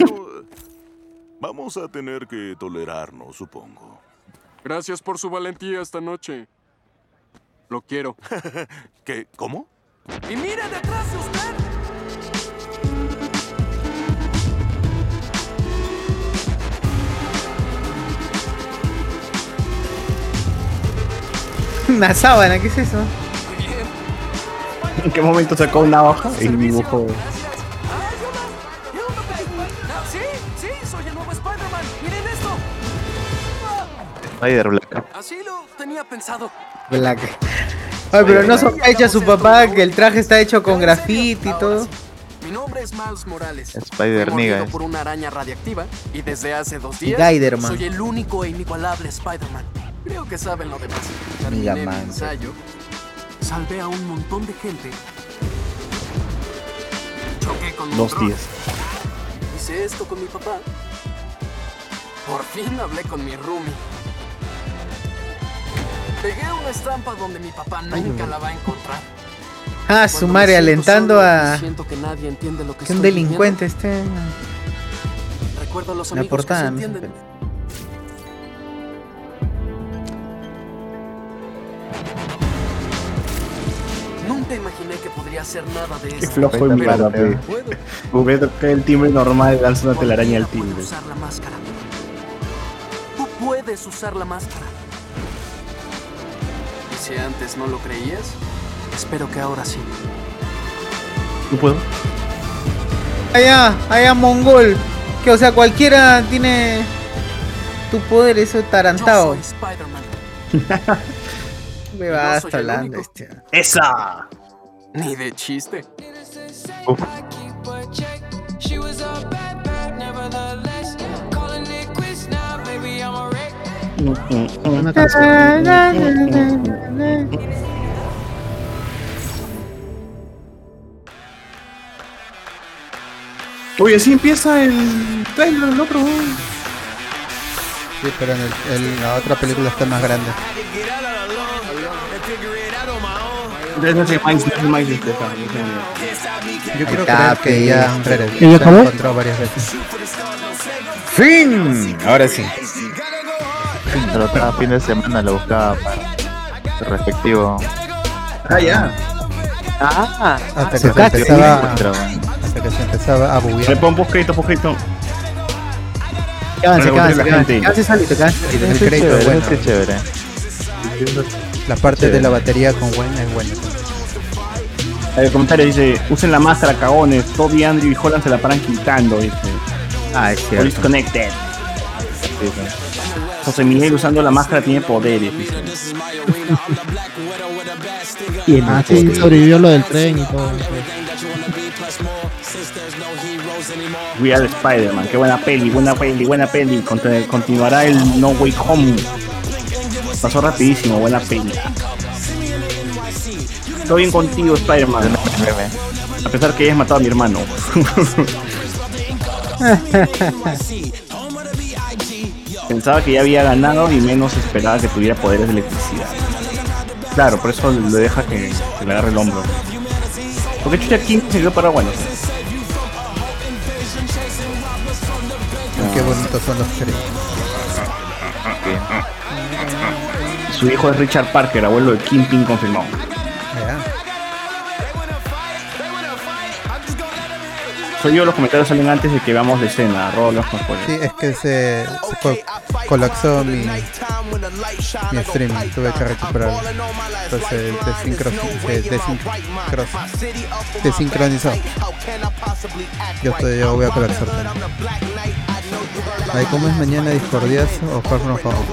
Bueno, vamos a tener que tolerarnos, supongo. Gracias por su valentía esta noche. Lo quiero. ¿Qué? ¿Cómo? ¡Y mire detrás de usted! Una sábana, ¿qué es eso? ¿En qué momento sacó una hoja y dibujó? Spider Black. Así lo tenía pensado. Black. Ay, pero no sospecha su papá que el traje está hecho con grafiti y todo. Mi nombre es Miles Morales. Spider nigga. por una araña radiactiva y desde hace dos días Gaiderman. soy el único e inigualable Spider-Man. Creo que saben lo demás. Terminé mi ensayo, salvé a un montón de gente. Choqué con un Dos dron. días. Hice esto con mi papá. Por fin hablé con mi roomie. Pegué una estampa donde mi papá nunca la va a encontrar. Ah, su madre alentando solo a Siento que nadie entiende lo que que un delincuente esté. Recuerdo a los la amigos portada. que se entienden. Nunca imaginé que podría hacer nada de Qué esto. flojo en pero mierda. Porque toca el timbre normal lanza una telaraña al timbre. Puedes usar la máscara. Tú puedes usar la máscara. Y si antes no lo creías, espero que ahora sí. ¿No puedo? Allá, allá mongol. Que o sea, cualquiera tiene tu poder, eso tarantado. Yo soy Spider-Man. Me Y no hablando este. ¡Esa! Ni de chiste. Wreck. Una canción. Oye, así empieza el trailer del otro. Sí, pero en, el- en la otra película está más grande. Acá, Yo quiero creer que ya encontrado varias veces. ¡Fin! Ahora sí. El otro fin de semana lo buscaba para su respectivo. Ah, ya. Ah, Hasta que se empezaba, hasta que se empezaba a Le buguear. pongo poscrito, poscrito. La parte de la batería con Gwen es buena. El comentario dice, usen la máscara, cagones. Toby, Andrew y Holland se la paran quitando, dice. Ah, es Police cierto. Connected. José Miguel usando la máscara tiene poderes, dice. Tiene Ah, sí, sobrevivió lo del tren y todo. Real Spider-Man, qué buena peli, buena peli, buena peli. Continuará el No Way Home. Pasó rapidísimo, buena peli. Estoy bien contigo, Spider-Man. A pesar que hayas matado a mi hermano. Pensaba que ya había ganado y menos esperaba que tuviera poderes de electricidad. Claro, por eso le deja que, que le agarre el hombro. Porque Chucha King se quedó para bueno. Qué bonitos son los créditos. Su hijo es Richard Parker, abuelo de Kingpin confirmado. Ya. Soy yo, los comentarios salen antes de que veamos la escena. arroba los más Sí, es que se, se co- colapsó mi, mi streaming, tuve que recuperarlo. Entonces desincro, se desincro, desincronizó. Yo, estoy, yo voy a colapsar también. Ahí como es mañana Discordias o.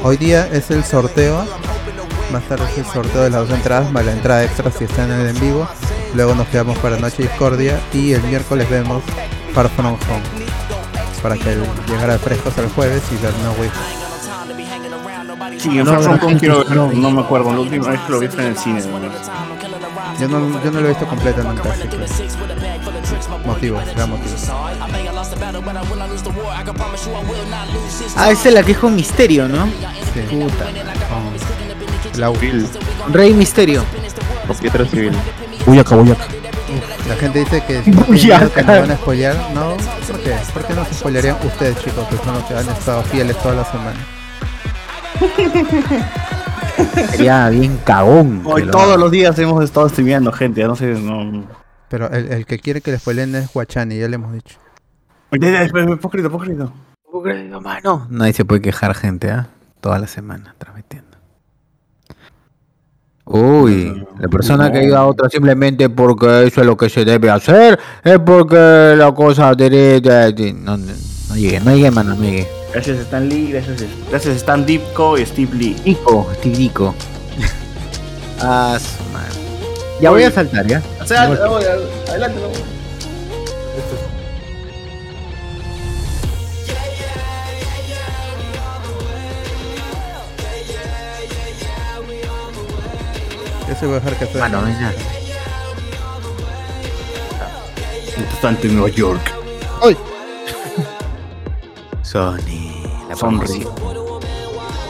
Hoy día es el sorteo. Más tarde es el sorteo de las dos entradas, más la entrada extra si están en el en vivo. Luego nos quedamos para Noche Discordia y el miércoles vemos Far From Home. Para que llegara frescos el jueves y ver No Way. Sí, en No, From Home me acuerdo. La última vez que lo vi fue en el cine. ¿no? Yo no, yo no lo he visto completo nunca, así que motivos, gran motivos. Ah, esa es la que es con Misterio, ¿no? Sí. Puta. Con la U. Rey Misterio. Con Pietro Civil. Buyaka, buyaka. La gente dice que si que me van a spoilear, no, ¿por qué? ¿Por qué no se spoilearían ustedes chicos que son los que han estado fieles toda la semana? Sería bien cagón. Hoy lo todos los días hemos estado streameando, gente. Ya no sé, no. Pero el, el que quiere que le spoileen es Guachani, ya le hemos dicho. Después, poscrito, poscrito. mano. Nadie se puede quejar, gente, ¿ah? Toda la semana transmitiendo. Uy, la persona que ayuda a otra simplemente porque eso es lo que se debe hacer, es porque la cosa de... de- de- No, no, no llegue, no llegue, mano, no llegue. Gracias Stan Lee, gracias, gracias Stan Dipco y Steve Lee. Nico, Steve Nico. ah, su madre. Ya voy a saltar, ¿ya? O sea, adelante, Eso voy a dejar que sea. Mano, no hay nada. Mientras tanto en Nueva York. ¡Ay! Sony, la Sonri.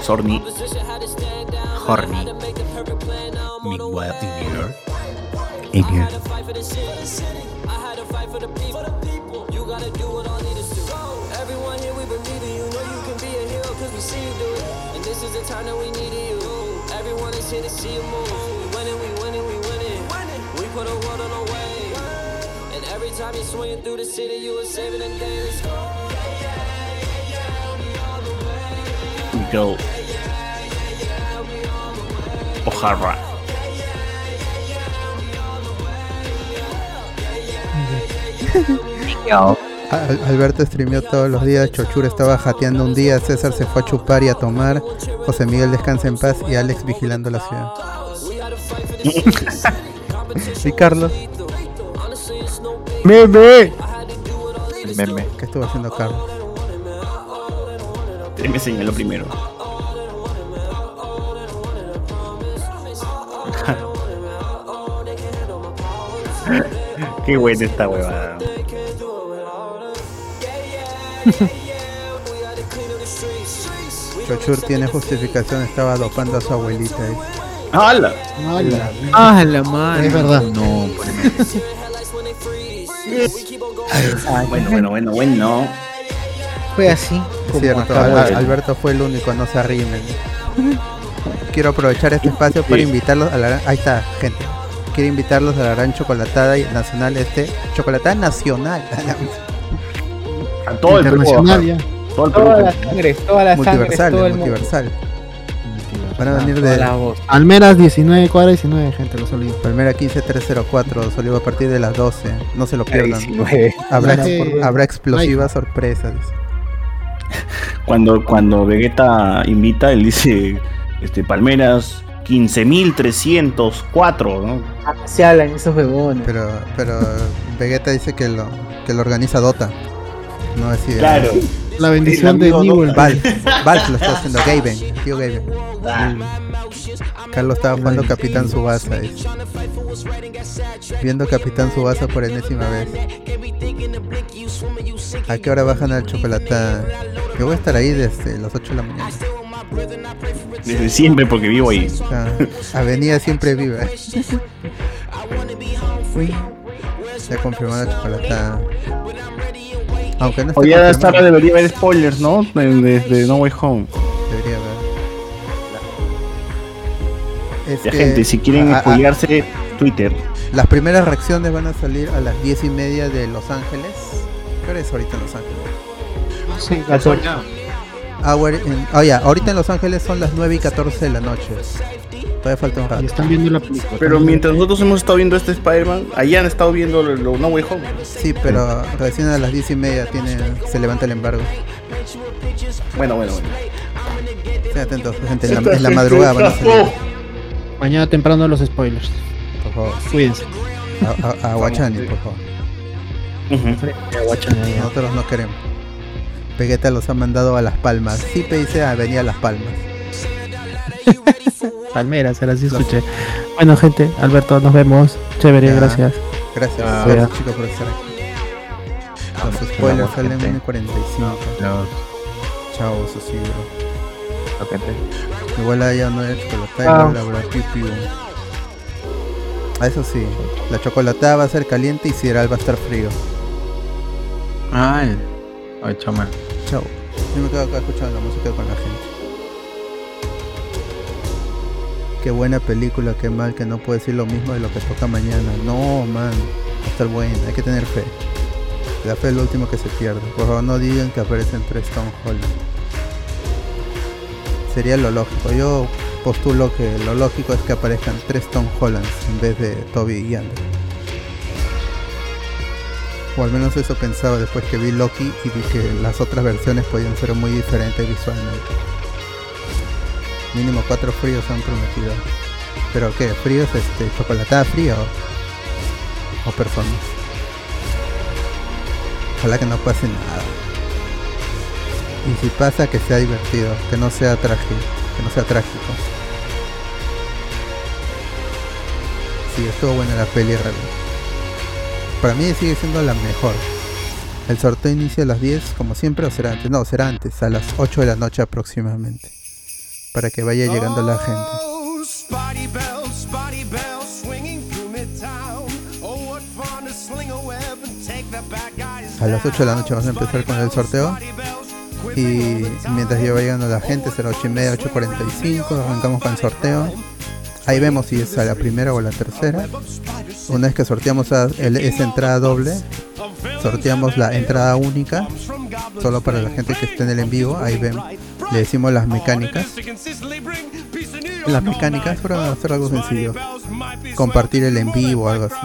Sorni. Horny. Meanwhile, in here. In here. Everyone here, we believe in you. Know you can be a hero cause we see you do it. And this is the time that we need you. Everyone is here to see you move. We winning, we winning, we winning. We put And every time you're swinging through the city, you were saving the day. Let's go. Miguel O'Hara. Al- Alberto streameó todos los días, Chochur estaba jateando un día, César se fue a chupar y a tomar, José Miguel descansa en paz y Alex vigilando la ciudad. y Carlos, Meme. Meme. ¿qué estuvo haciendo Carlos? Me señaló primero. Qué buena esta huevada. Chochur tiene justificación, estaba dopando a su abuelita. dice. ¡Hala! Ah, la madre. Es verdad. No, bueno, bueno, bueno, bueno. Fue así. como Cierto, Al- Alberto fue el único, no se arrimen. Quiero aprovechar este espacio para invitarlos a la... Ahí está, gente. Quiero invitarlos a la gran chocolatada y- nacional, este... Chocolatada nacional. A todo el Perú. Internacional ya. Todo el Toda la sangre, toda la sangre, multiversal, todo el mundo. multiversal. Van a venir de. Almeras 19, cuadra 19, gente, los olvido. Palmera 15304, Solivo a partir de las 12. No se lo pierdan. 19. Habrá, habrá explosivas sorpresas. Cuando, cuando Vegeta invita, él dice, este, Palmeras 15.304, ¿no? Se hablan esos huevones. Pero, pero Vegeta dice que lo, que lo organiza Dota. No es idea. Claro. La bendición de Newell. Valve, Valve lo está haciendo, Gaben, el tío Gaben. Carlos estaba jugando Capitán Subasa. dice. Viendo Capitán Subasa por enésima vez. ¿A qué hora bajan al chocolate? Yo voy a estar ahí desde las 8 de la mañana. Desde siempre, porque vivo ahí. Ah, Avenida siempre viva. Ya confirmado la chocolatada. Aunque no esté Hoy ya hora debería haber spoilers, ¿no? Desde No Way Home. debería haber. Es que gente, si quieren a- Twitter. Las primeras reacciones van a salir a las 10 y media de Los Ángeles. ¿Qué hora es ahorita en Los Ángeles? Sí, las ocho. Hour en- oh, ya, ahorita en Los Ángeles son las 9 y 14 de la noche. Todavía falta un rato. Y están viendo la película. Pero mientras nosotros hemos estado viendo este Spider-Man, allá han estado viendo lo, lo No Way Home. Sí, pero recién a las 10 y media tiene, se levanta el embargo. Bueno, bueno, bueno. Estén atentos, gente. En la, en la madrugada van a salir. Mañana temprano los spoilers. Por favor. Cuídense. A, a, a Guachani, por favor. Nosotros no queremos. Vegeta los ha mandado a Las Palmas. Sí, dice a venir a Las Palmas. Palmeras, ahora sí escuché. Bueno, gente, Alberto, nos vemos. Chévere, Ya. gracias. Gracias, Ah, gracias chicos por estar aquí. Los spoilers salen en 45. Chao, socio. Igual allá no hay chocolatada, Ah. piu piu. Ah, eso sí, la chocolatada va a ser caliente y Sideral va a estar frío. Ay, ay, chama. Chao. Yo me quedo acá escuchando la música con la gente. Qué buena película, qué mal que no puedo decir lo mismo de lo que toca mañana. No, man, va a estar buena, hay que tener fe. La fe es lo último que se pierde. Por favor, no digan que aparecen tres Tom Holland. Sería lo lógico. Yo postulo que lo lógico es que aparezcan tres Tom Hollands en vez de Toby y Andrew. O al menos eso pensaba después que vi Loki y vi que las otras versiones podían ser muy diferentes visualmente. Mínimo cuatro fríos han prometido. ¿Pero qué? ¿Fríos este, chocolatada fría o, personas? Ojalá que no pase nada. Y si pasa que sea divertido, que no sea trágico, que no sea trágico. Sí, estuvo buena la peli realmente. Para mí sigue siendo la mejor. El sorteo inicia a las 10 como siempre o será antes. No, será antes, a las 8 de la noche aproximadamente. Para que vaya llegando la gente. Oh, a las 8 de la noche vamos a empezar con el sorteo. Y mientras ya va llegando la gente, será 8 y media, 8.45. Arrancamos con el sorteo. Ahí vemos si es a la primera o a la tercera. Una vez que sorteamos a- el- esa entrada doble, sorteamos la entrada única, solo para la gente que esté en el en vivo. Ahí ven, le decimos las mecánicas. Las mecánicas para hacer algo sencillo. Compartir el en vivo o algo así.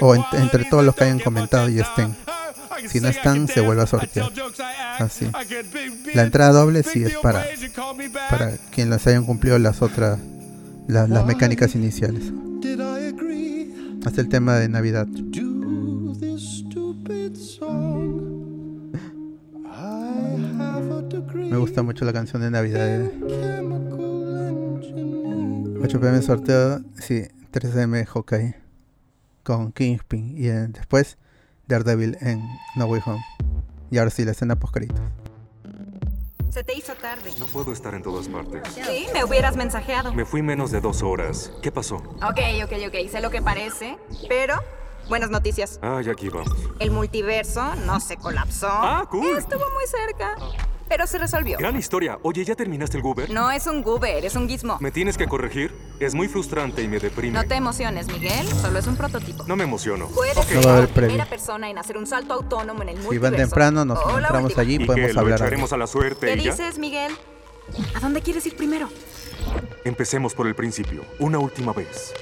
O en- entre todos los que hayan comentado y estén. Si no están, se vuelve a sortear. Así. La entrada doble sí es para, para quienes hayan cumplido las otras, la- las mecánicas iniciales. Hasta el tema de Navidad. Me gusta mucho la canción de Navidad. eh. 8 pm sorteo, sí, 3M Hawkeye con Kingpin y eh, después Daredevil en No Way Home. Y ahora sí, la escena post Se te hizo tarde. No puedo estar en todas partes. Sí, me hubieras mensajeado. Me fui menos de dos horas. ¿Qué pasó? Ok, ok, ok. Sé lo que parece, pero buenas noticias. Ah, ya aquí vamos. El multiverso no se colapsó. Ah, cool. Estuvo muy cerca, pero se resolvió. Gran historia. Oye, ¿ya terminaste el Goober? No es un goober, es un gizmo. ¿Me tienes que corregir? Es muy frustrante y me deprime. No te emociones, Miguel. Solo es un prototipo. No me emociono. Puedes No ser va a haber la previo. primera persona en hacer un salto autónomo en el Si multiverso. van temprano, nos encontramos allí ¿Y podemos qué, lo hablar. echaremos a la suerte ¿Qué y ya? dices, Miguel? ¿A dónde quieres ir primero? Empecemos por el principio. Una última vez.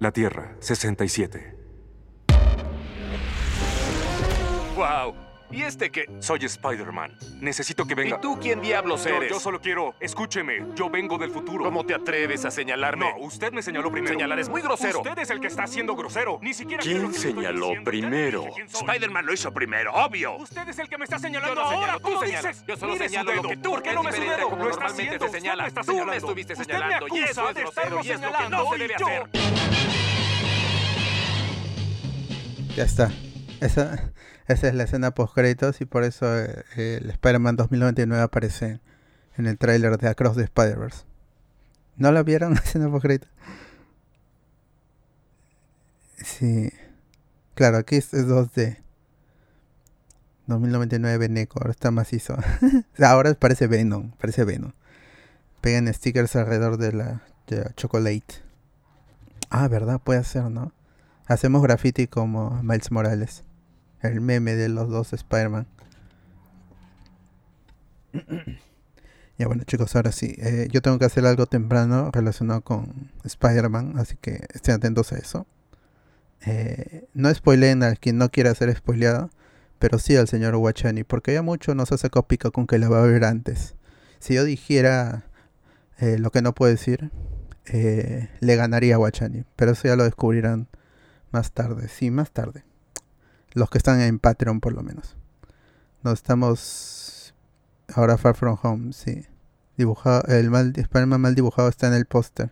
La Tierra, 67. ¡Wow! ¿Y este qué? Soy Spider-Man. Necesito que venga. ¿Y tú quién diablos eres? Yo, solo quiero. Escúcheme. Yo vengo del futuro. ¿Cómo te atreves a señalarme? No, usted me señaló primero. Señalar es muy grosero. Usted es el que está siendo grosero. Ni siquiera ¿Quién que le estoy señaló diciendo. primero? Spider-Man lo hizo primero, obvio. Usted es el que me está señalando Yo no ahora. señalo, tú ¿Cómo señalas. dices? Yo solo Mire su señalo lo que tú, ¿Por qué no es me su diferente dedo? como Lo está haciendo. Usted me está Tú me señalando. estuviste Usted señalando, me y acusa eso es de y es lo que señalando, no se debe yo- hacer. Ya está. Esa, esa es la escena post créditos y por eso eh, el Spider-Man 2099 aparece en el tráiler de Across the Spider-Verse. ¿No la vieron la escena post créditos? Sí. Claro, aquí es, es 2D. 2099 Neko, ahora está macizo. Ahora parece Venom, parece Venom. Pegan stickers alrededor de la, de la chocolate. Ah, verdad, puede ser, ¿no? Hacemos graffiti como Miles Morales. El meme de los dos Spider-Man. ya bueno chicos, ahora sí. eh, yo tengo que hacer algo temprano relacionado con Spider-Man. Así que estén atentos a eso. Eh, no spoileen a quien no quiera ser spoileado. Pero sí al señor Wachani. Porque ya mucho nos ha sacado pica con que la va a ver antes. Si yo dijera eh, lo que no puedo decir, le ganaría a Wachani. Pero eso ya lo descubrirán más tarde. Sí, más tarde. Los que están en Patreon por lo menos. Nos estamos ahora Far From Home, sí. Dibujado, el mal Spider-Man mal dibujado está en el póster.